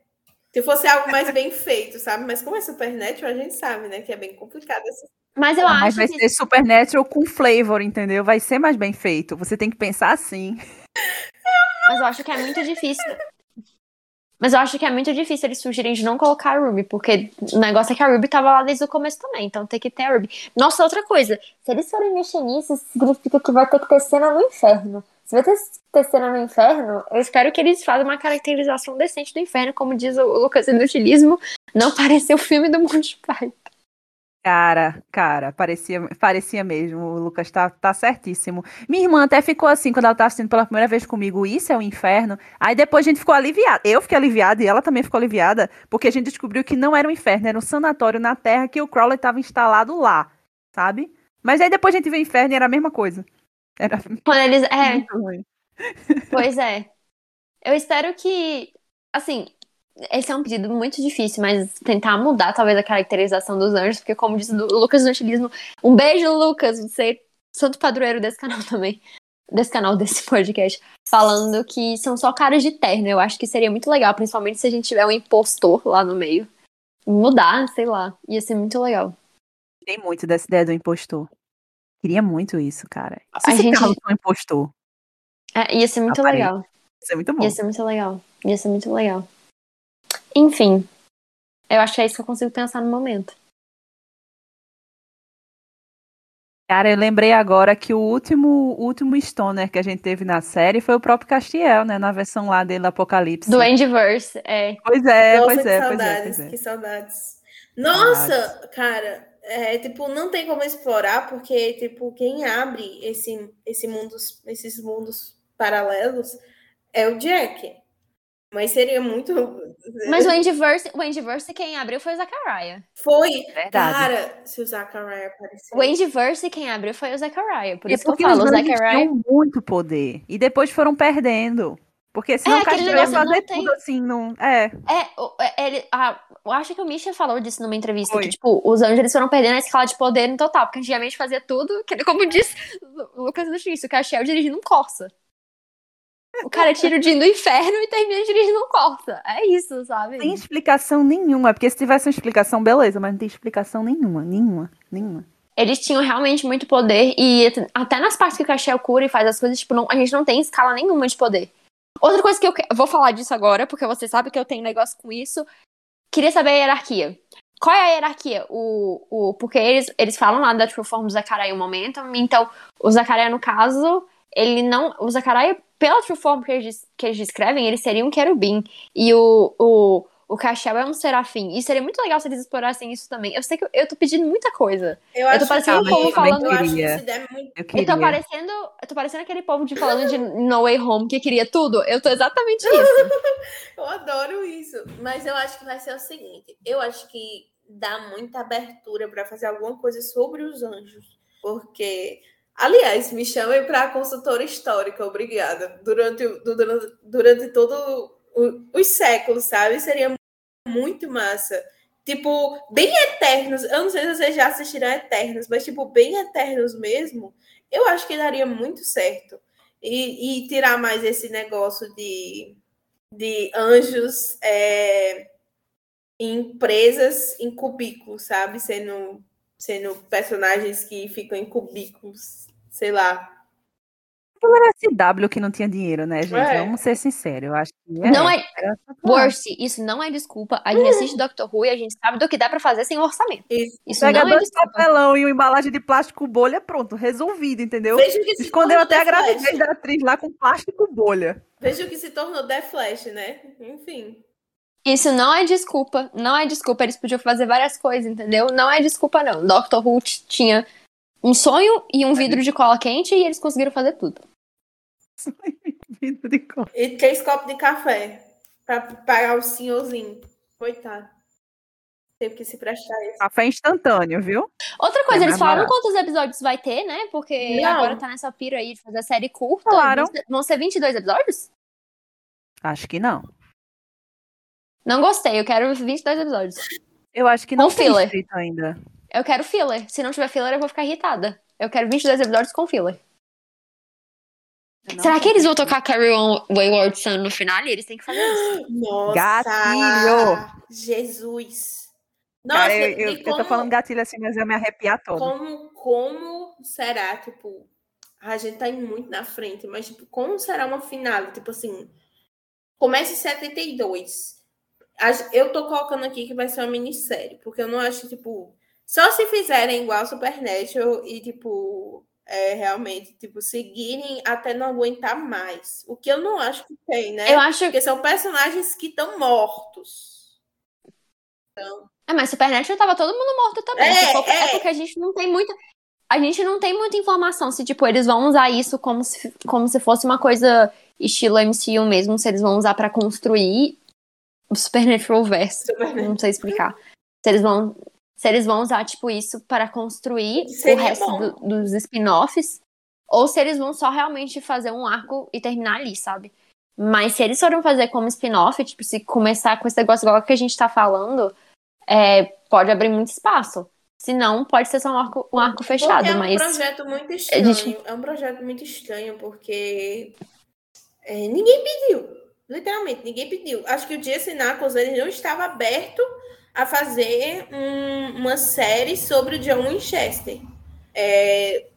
Se fosse algo mais bem feito, sabe? Mas como é Supernatural, a gente sabe, né? Que é bem complicado. Assim. Mas eu Ah, mas acho vai que ser Supernatural com flavor, entendeu? Vai ser mais bem feito. Você tem que pensar assim. Mas eu acho que é muito difícil. Mas eu acho que é muito difícil eles sugerirem de não colocar a Ruby, porque o negócio é que a Ruby tava lá desde o começo também, então tem que ter a Ruby. Nossa, outra coisa, se eles forem mexer nisso, significa que vai ter que ter cena no inferno. Se vai ter, ter cena no inferno, eu espero que eles façam uma caracterização decente do inferno, como diz o Lucas Inutilismo, não (laughs) parecer o filme do Monty Python. Cara, cara, parecia, parecia mesmo. O Lucas tá, tá certíssimo. Minha irmã até ficou assim quando ela tava assistindo pela primeira vez comigo. Isso é o inferno. Aí depois a gente ficou aliviada. Eu fiquei aliviada e ela também ficou aliviada, porque a gente descobriu que não era um inferno, era um sanatório na Terra que o Crowley tava instalado lá, sabe? Mas aí depois a gente viu o inferno e era a mesma coisa. Era (laughs) Quando eles. É. Pois é. Eu espero que, assim, esse é um pedido muito difícil, mas tentar mudar talvez a caracterização dos anjos, porque como disse o Lucas no estilismo, um beijo, Lucas, você é santo padroeiro desse canal (laughs) também. desse canal, desse podcast, falando que são só caras de terno. Eu acho que seria muito legal, principalmente se a gente tiver um impostor lá no meio. Mudar, sei lá. Ia ser muito legal. Tem muito dessa ideia do impostor. Queria muito isso, cara. Se A gente- um impostor, É, ia ser muito Aparente. legal. isso é muito bom. Ia ser muito legal. Ia ser muito legal. Enfim. Eu acho que é isso que eu consigo pensar no momento. Cara, eu lembrei agora que o último, o último Stoner que a gente teve na série foi o próprio Castiel, né? Na versão lá dele, Apocalipse. Do Endiverse, é. Pois é, Nossa, pois que é, pois é, saudades, pois é. que saudades. Nossa, cara, é, tipo, não tem como explorar, porque, tipo, quem abre esse, esse mundos, esses mundos paralelos é o Jack. Mas seria muito. (laughs) Mas o Endiverse, o Endiverse quem abriu foi o Zachariah. Foi. Verdade. Cara, se o Zachariah aparecer. O Endiverse quem abriu foi o Zachariah. Por É isso que eu falo, os o anjos Zachariah. tinham muito poder. E depois foram perdendo. Porque senão É, o Castiel ia fazer tem- tudo assim, não. É. É, é, ele, ah, eu acho que o Misha falou disso numa entrevista, Foi. que, tipo, os anjos eles foram perdendo a escala de poder no total, porque antigamente fazia tudo, que, como disse o Lucas do X, o Castiel dirigindo um Corsa. O cara tira o Jim do inferno e termina dirigindo um Corsa. É isso, sabe? Sem explicação nenhuma. Porque se tivesse uma explicação, beleza, mas não tem explicação nenhuma. Nenhuma. Nenhuma. Eles tinham realmente muito poder, e at- até nas partes que o Castiel cura e faz as coisas, tipo, não- a gente não tem escala nenhuma de poder. Outra coisa que eu, que- vou falar disso agora, porque você sabe que eu tenho negócio com isso. Queria saber a hierarquia. Qual é a hierarquia? O, o, porque eles, eles falam lá da True Form do Zachariah em um momento, então o Zachariah, no caso, ele não. O Zachariah, pela True Form que eles, que eles descrevem, ele seria um querubim. E o, o, o Castiel é um serafim. E seria muito legal se eles explorassem isso também. Eu sei que eu, eu tô pedindo muita coisa. Eu, Eu tô acho parecendo um que, povo eu falando- acho que se der muito. Eu Eu queria. tô parecendo. Eu tô parecendo aquele povo de falando de No Way Home que queria tudo. Eu tô exatamente (laughs) isso. Eu adoro isso. Mas eu acho que vai ser o seguinte: eu acho que dá muita abertura para fazer alguma coisa sobre os anjos. Porque, aliás, me chamem para consultora histórica, obrigada. Durante, durante, durante todo o- os séculos, sabe? Seria muito massa. Tipo, bem eternos. Eu não sei se vocês já assistiram a Eternos, mas, tipo, bem eternos mesmo. Eu acho que daria muito certo. E, e tirar mais esse negócio de de anjos é, em presas em cubículos, sabe? Sendo, sendo personagens que ficam em cubículos, sei lá. Era SW que não tinha dinheiro, né, gente? É. Vamos ser sinceros. Eu acho que Não é. era só pra- Worst, isso não é desculpa. A gente assiste Doctor Who e a gente sabe do que dá pra fazer sem orçamento. Isso. Isso Pega não é dois desculpa. papelão e uma embalagem de plástico bolha, pronto, resolvido, entendeu? Veja o que se Escondeu até a gravidez da atriz lá com plástico bolha. Veja o que se tornou The Flash, né? Enfim. Isso não é desculpa. Não é desculpa. Eles podiam fazer várias coisas, entendeu? Não é desculpa, não. Doctor Who tinha um sonho e um vidro de cola quente e eles conseguiram fazer tudo. (laughs) Vidro de cola. E três copos de café para pagar o senhorzinho. Coitado. Teve que se prestar isso. Café instantâneo, viu? Outra coisa, É eles falaram barato. quantos episódios vai ter, né? Porque Não. agora tá nessa pira aí de fazer a série curta. Falaram. Vão ser- Vão ser 22 episódios? Acho que não. Não gostei, eu quero 22 episódios. Eu acho que não Com tem filler. escrito ainda. Eu quero filler. Se não tiver filler, eu vou ficar irritada. Eu quero 22 episódios com filler. Será que eles vão tocar Carry On Wayward Son no final? Eles têm que fazer isso. (gasps) Nossa! Gatilho! Jesus! Nossa, Cara, eu, eu, e eu tô como- falando gatilho assim, mas eu me arrepiar todo. Como, como será, tipo, a gente tá indo muito na frente, mas, tipo, como será uma final? Tipo assim, começa em 72. Eu tô colocando aqui que vai ser uma minissérie, porque eu não acho, tipo, só se fizerem igual Supernatural e, tipo, é, realmente, tipo, seguirem até não aguentar mais. O que eu não acho que tem, né? Eu acho. Porque são personagens que estão mortos. É, mas Supernatural tava todo mundo morto também. É, for- é é. porque a gente não tem muita. A gente não tem muita informação se, tipo, eles vão usar isso como se, como se fosse uma coisa estilo MCU mesmo, se eles vão usar pra construir Supernatural verso. Não sei explicar. Se eles vão. Se eles vão usar, tipo, isso para construir o resto do- dos spin-offs. Ou se eles vão só realmente fazer um arco e terminar ali, sabe? Mas se eles forem fazer como spin-off, tipo, se começar com esse negócio igual que a gente tá falando, é, pode abrir muito espaço. Se não, pode ser só um arco, um arco fechado, é um mas. projeto muito estranho. gente- É um projeto muito estranho, porque é, ninguém pediu. Literalmente, ninguém pediu. Acho que o Jesse Knuckles ele não estava aberto a fazer um- uma série sobre o John Winchester. É,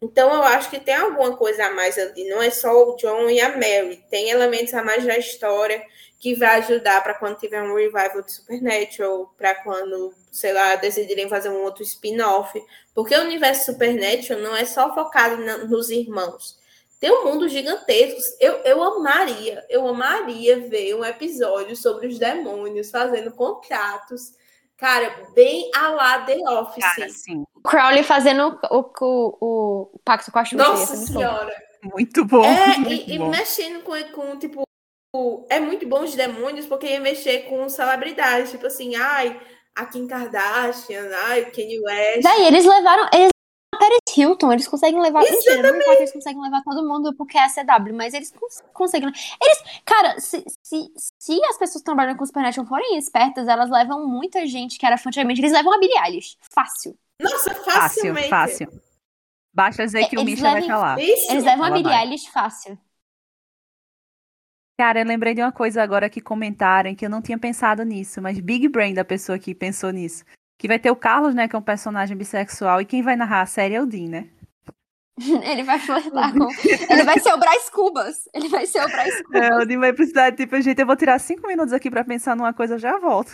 então eu acho que tem alguma coisa a mais ali. Não é só o John e a Mary. Tem elementos a mais da história que vai ajudar para quando tiver um revival de Supernatural, para quando, sei lá, decidirem fazer um outro spin-off. Porque o universo Supernatural não é só focado na- nos irmãos. Tem um mundo gigantesco. Eu, eu amaria, eu amaria ver um episódio sobre os demônios fazendo contratos. Cara, bem a lá The Office. Cara, sim. Crowley fazendo o, o, o, pacto com a Xuxa. Nossa senhora. Muito bom. É, muito e, e bom. mexendo com, com, tipo, é muito bom os demônios porque ia mexer com celebridades, tipo assim, ai, a Kim Kardashian, ai, o Kanye West. Daí eles levaram. Eles Paris Hilton, eles conseguem levar. Mentira, não importa, eles conseguem levar todo mundo porque é a CW, mas eles cons- conseguem. Eles. Cara, se, se, se as pessoas que trabalham com Supernatural forem espertas, elas levam muita gente que era fã antigamente. Eles levam a Billie Eilish. Fácil. Nossa, Fácil, facilmente. fácil. Basta dizer que o Misha vai levam- estar lá. Isso. Eles levam a Ela Billie vai. Eilish fácil. Cara, eu lembrei de uma coisa agora que comentaram que eu não tinha pensado nisso, mas Big Brain da pessoa que pensou nisso. Que vai ter o Carlos, né, que é um personagem bissexual, e quem vai narrar a série é o Dean, né? (laughs) Ele vai flertar com. Ele vai ser o Bryce Cubas. Ele vai ser o Bryce Cubas. É, o Dean vai precisar, tipo, gente, eu vou tirar cinco minutos aqui pra pensar numa coisa, eu já volto.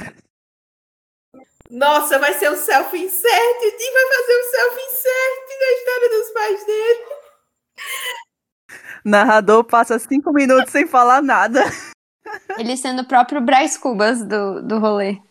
Nossa, vai ser um self-insert. O Tim vai fazer um self-insert na história dos pais dele. Narrador passa cinco minutos sem falar nada. Ele sendo o próprio Bryce Cubas do, do rolê.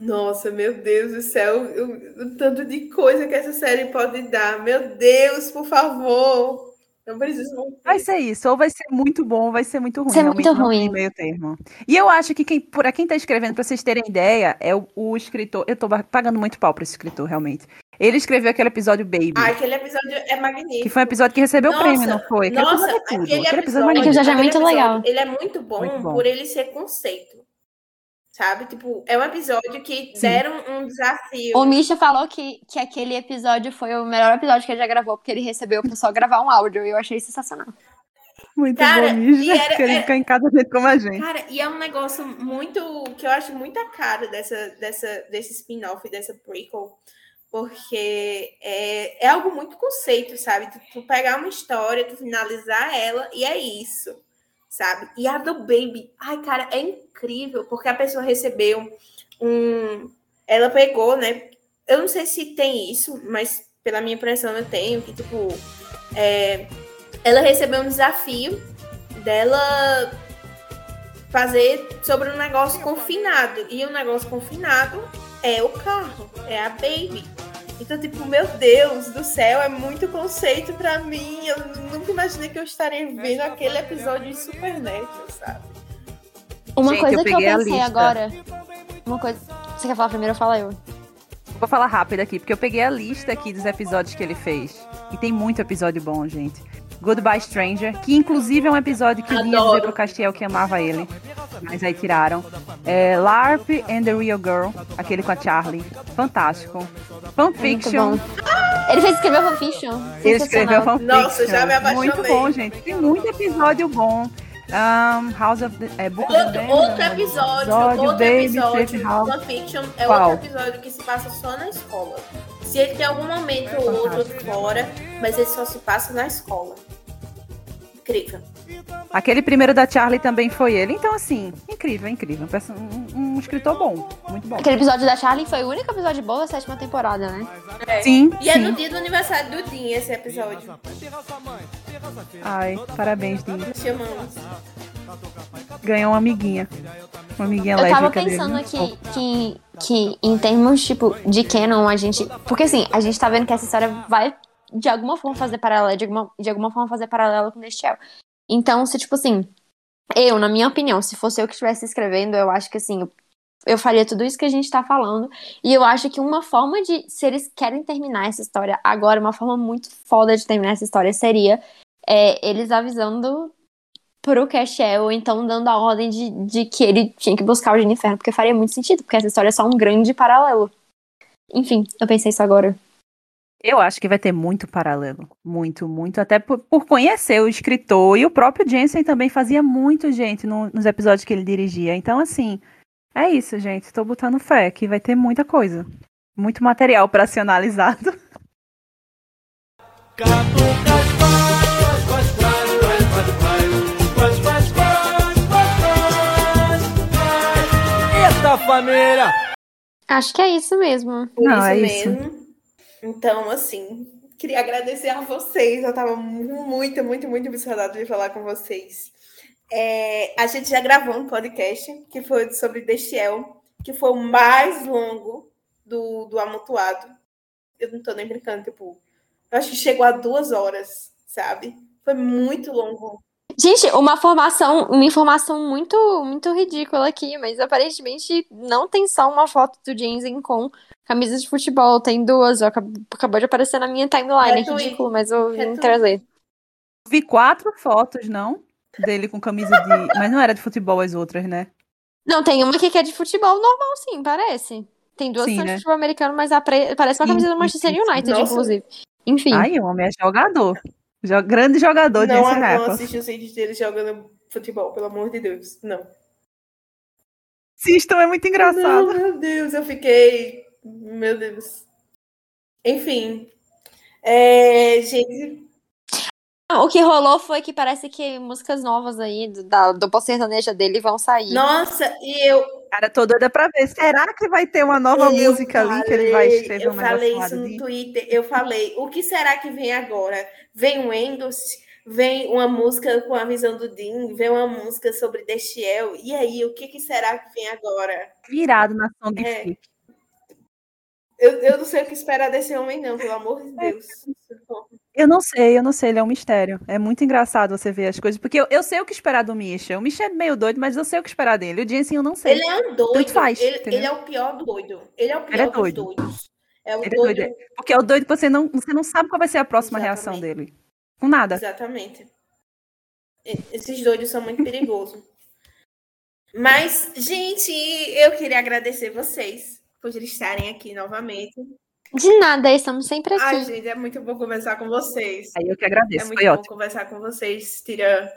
Nossa, meu Deus do céu, o, o tanto de coisa que essa série pode dar. Meu Deus, por favor. Não preciso. Vai ser isso, ou vai ser muito bom, ou vai ser muito ruim. Ser realmente muito ruim. meio termo. E eu acho que quem, para quem tá escrevendo, pra vocês terem ideia, é o, o escritor. Eu tô ba- pagando muito pau pra esse escritor, realmente. Ele escreveu aquele episódio Baby. Ah, aquele episódio é magnífico. Que foi um episódio que recebeu o prêmio, não foi? Aquele Nossa, episódio é tudo. aquele Aquele episódio é Aquele episódio é magnífico. muito legal. Ele é muito bom, Muito bom. por ele ser conceito. Sabe? Tipo, é um episódio que Sim. deram um desafio. O Misha falou que, que aquele episódio foi o melhor episódio que ele já gravou, porque ele recebeu o pessoal gravar um áudio e eu achei sensacional. Muito Cara, bom, Misha. era- Queria era- ficar em casa gente como a gente. Cara, e é um negócio muito. que eu acho muito a cara dessa, dessa, desse spin-off, dessa prequel. Porque é, é algo muito conceito, sabe? Tu, tu pegar uma história, tu finalizar ela e é isso, sabe? E a do Baby, ai, cara, é incrível, porque a pessoa recebeu um. Ela pegou, né? Eu não sei se tem isso, mas pela minha impressão eu tenho, que, tipo, é, ela recebeu um desafio dela fazer sobre um negócio confinado. E o negócio confinado é o carro, é a Baby. Então, tipo, meu Deus do céu, é muito conceito pra mim. Eu nunca imaginei que eu estaria vendo aquele episódio de Supernatural, sabe? Uma Gente, coisa eu que eu peguei a pensei lista. agora. Uma coisa. Você quer falar primeiro ou fala eu? Vou falar rápido aqui, porque eu peguei a lista aqui dos episódios que ele fez. E tem muito episódio bom, gente. Goodbye Stranger, que inclusive é um episódio que eu vinha dizer pro Castiel que amava ele. Mas aí tiraram. É, LARP and the Real Girl, aquele com a Charlie. Fantástico. Fanfiction. Bom. Ele fez escrever fanfiction. Ele escreveu fanfiction. Nossa, já me apaixonei. Muito bom, gente. Tem muito episódio bom. Um, House of the, é, Book of Outro, the Damned, outro é um episódio, episódio, outro Baby, episódio, House. Fanfiction, é Qual? outro episódio que se passa só na escola. Se ele tem algum momento ou outro fora, mas ele só se passa na escola. Incrível. Aquele primeiro da Charlie também foi ele. Então, assim, incrível, incrível. Um Um, um escritor bom. Muito bom. Aquele episódio da Charlie foi o único episódio bom da sétima temporada, né? Sim, E é sim. no dia do aniversário do Dean esse episódio. Ai, parabéns, Dean. Nos chamamos. Ganhou uma amiguinha. Uma amiguinha Eu tava dele. pensando aqui que, que em termos, tipo, de canon, a gente. Porque assim, a gente tá vendo que essa história vai de alguma forma fazer paralelo, de alguma, de alguma forma fazer paralelo com Destiel. Então, se, tipo assim, eu, na minha opinião, se fosse eu que estivesse escrevendo, eu acho que assim, eu, eu faria tudo isso que a gente tá falando. E eu acho que uma forma de. Se eles querem terminar essa história agora, uma forma muito foda de terminar essa história seria é, eles avisando pro Cashel, ou então dando a ordem de, de que ele tinha que buscar o Jennifer, porque faria muito sentido, porque essa história é só um grande paralelo. Enfim, eu pensei isso agora. Eu acho que vai ter muito paralelo. Muito, muito. Até por, por conhecer o escritor. E o próprio Jensen também fazia muito, gente, no- nos episódios que ele dirigia. Então, assim, é isso, gente. Tô botando fé que vai ter muita coisa. Muito material pra ser analisado. Catucas faz, família! Acho que é isso mesmo. Não, isso é isso. mesmo. Então, assim, queria agradecer a vocês. Eu tava mu- muito, muito, muito emocionada de falar com vocês. É, a gente já gravou um podcast que foi sobre Destiel, que foi o mais longo do, do Amontoado. Eu não tô nem brincando, tipo, eu acho que chegou a duas horas, sabe? Foi muito longo. Gente, uma formação, uma informação muito, muito ridícula aqui, mas aparentemente não tem só uma foto do Jensen com camisa de futebol, tem duas, ó, acab- acabou de aparecer na minha timeline, é ridículo, mas eu vim Retweet. trazer. Vi quatro fotos, não? Dele com camisa de. Mas não era de futebol as outras, né? Não, tem uma aqui que é de futebol normal, sim, parece. Tem duas que Sim, são de né? futebol americano, mas a pre- parece uma Sim, camisa do Manchester. United, Nossa. inclusive. Enfim. Ai, o homem é jogador. Jo- grande jogador de não, não assisti os vídeos dele jogando futebol, pelo amor de Deus. Não. Assistam, é muito Não, engraçado. meu Deus, eu fiquei. Meu Deus. Enfim. É, gente, Ah, O que rolou foi que parece que músicas novas aí do, da dupla sertaneja dele vão sair. nossa, e eu, Cara, tô doida pra ver. Será que vai ter uma nova eu música ali que ele vai falei- escrever Eu um falei isso no de... Twitter. Eu falei, o que será que vem agora? Vem o Engels, vem uma música com a visão do Dean, vem uma música sobre Destiel. E aí, o que, que será que vem agora? Virado na Song É. Eu, eu não sei o que esperar desse homem, não, pelo amor de Deus. Eu não sei, eu não sei, ele é um mistério. É muito engraçado você ver as coisas, porque eu, eu sei o que esperar do Misha. O Misha é meio doido, mas eu sei o que esperar dele. O Jensen eu não sei. Ele é um doido. Tanto faz, ele, ele é o pior do doido. Ele é o pior Ele é dos doido. doidos. É o Ele é doido. doido, Porque é o doido que você não, você não sabe qual vai ser a próxima reação Exatamente. dele. Com nada. Exatamente. Esses doidos são muito perigosos. (laughs) Mas, gente, eu queria agradecer vocês por estarem aqui novamente. De nada, estamos sempre aqui. Ai, gente, é muito bom conversar com vocês. Aí eu que É agradeço, muito foi bom ótimo. conversar com vocês. Tira.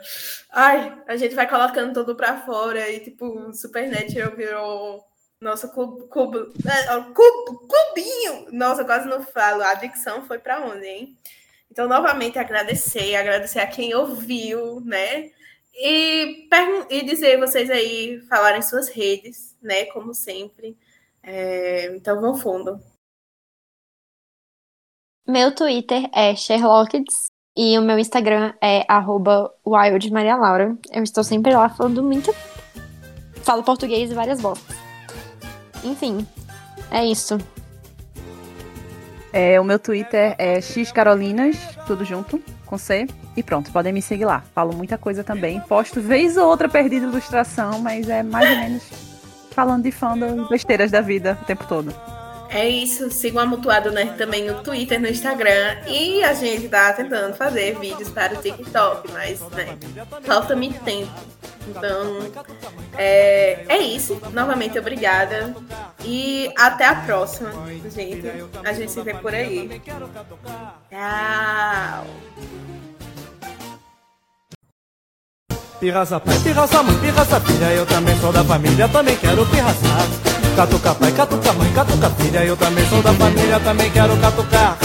Ai, a gente vai colocando tudo pra fora e, tipo, o Supernatural virou nosso cubo. cubo, é, clubinho! Nossa, quase não falo. A dicção foi pra onde, hein? Então, novamente, agradecer, agradecer a quem ouviu, né? E, e dizer vocês aí falarem suas redes, né? Como sempre. É, então, vão fundo. Meu Twitter é Sherlockeds e o meu Instagram é wildmarialaura. Eu estou sempre lá falando muito. Falo português e várias bostas. Enfim, é isso. É, o meu Twitter é xcarolinas, tudo junto, com C. E pronto, podem me seguir lá. Falo muita coisa também. Posto vez ou outra perdida ilustração, mas é mais ou menos falando de fandom besteiras da vida o tempo todo. É isso, sigam a Mutuado Nerd também no Twitter, no Instagram. E a gente tá tentando fazer vídeos para o TikTok, mas né, falta muito tempo. Então, é, é isso. Novamente, obrigada. E até a próxima, gente. A gente se vê por aí. Tchau. Pirraça pai, pirraça mãe, pirraça filha, eu também sou da família, também quero pirraçar. Catuca pai, catuca mãe, catuca filha, eu também sou da família, também quero catucar.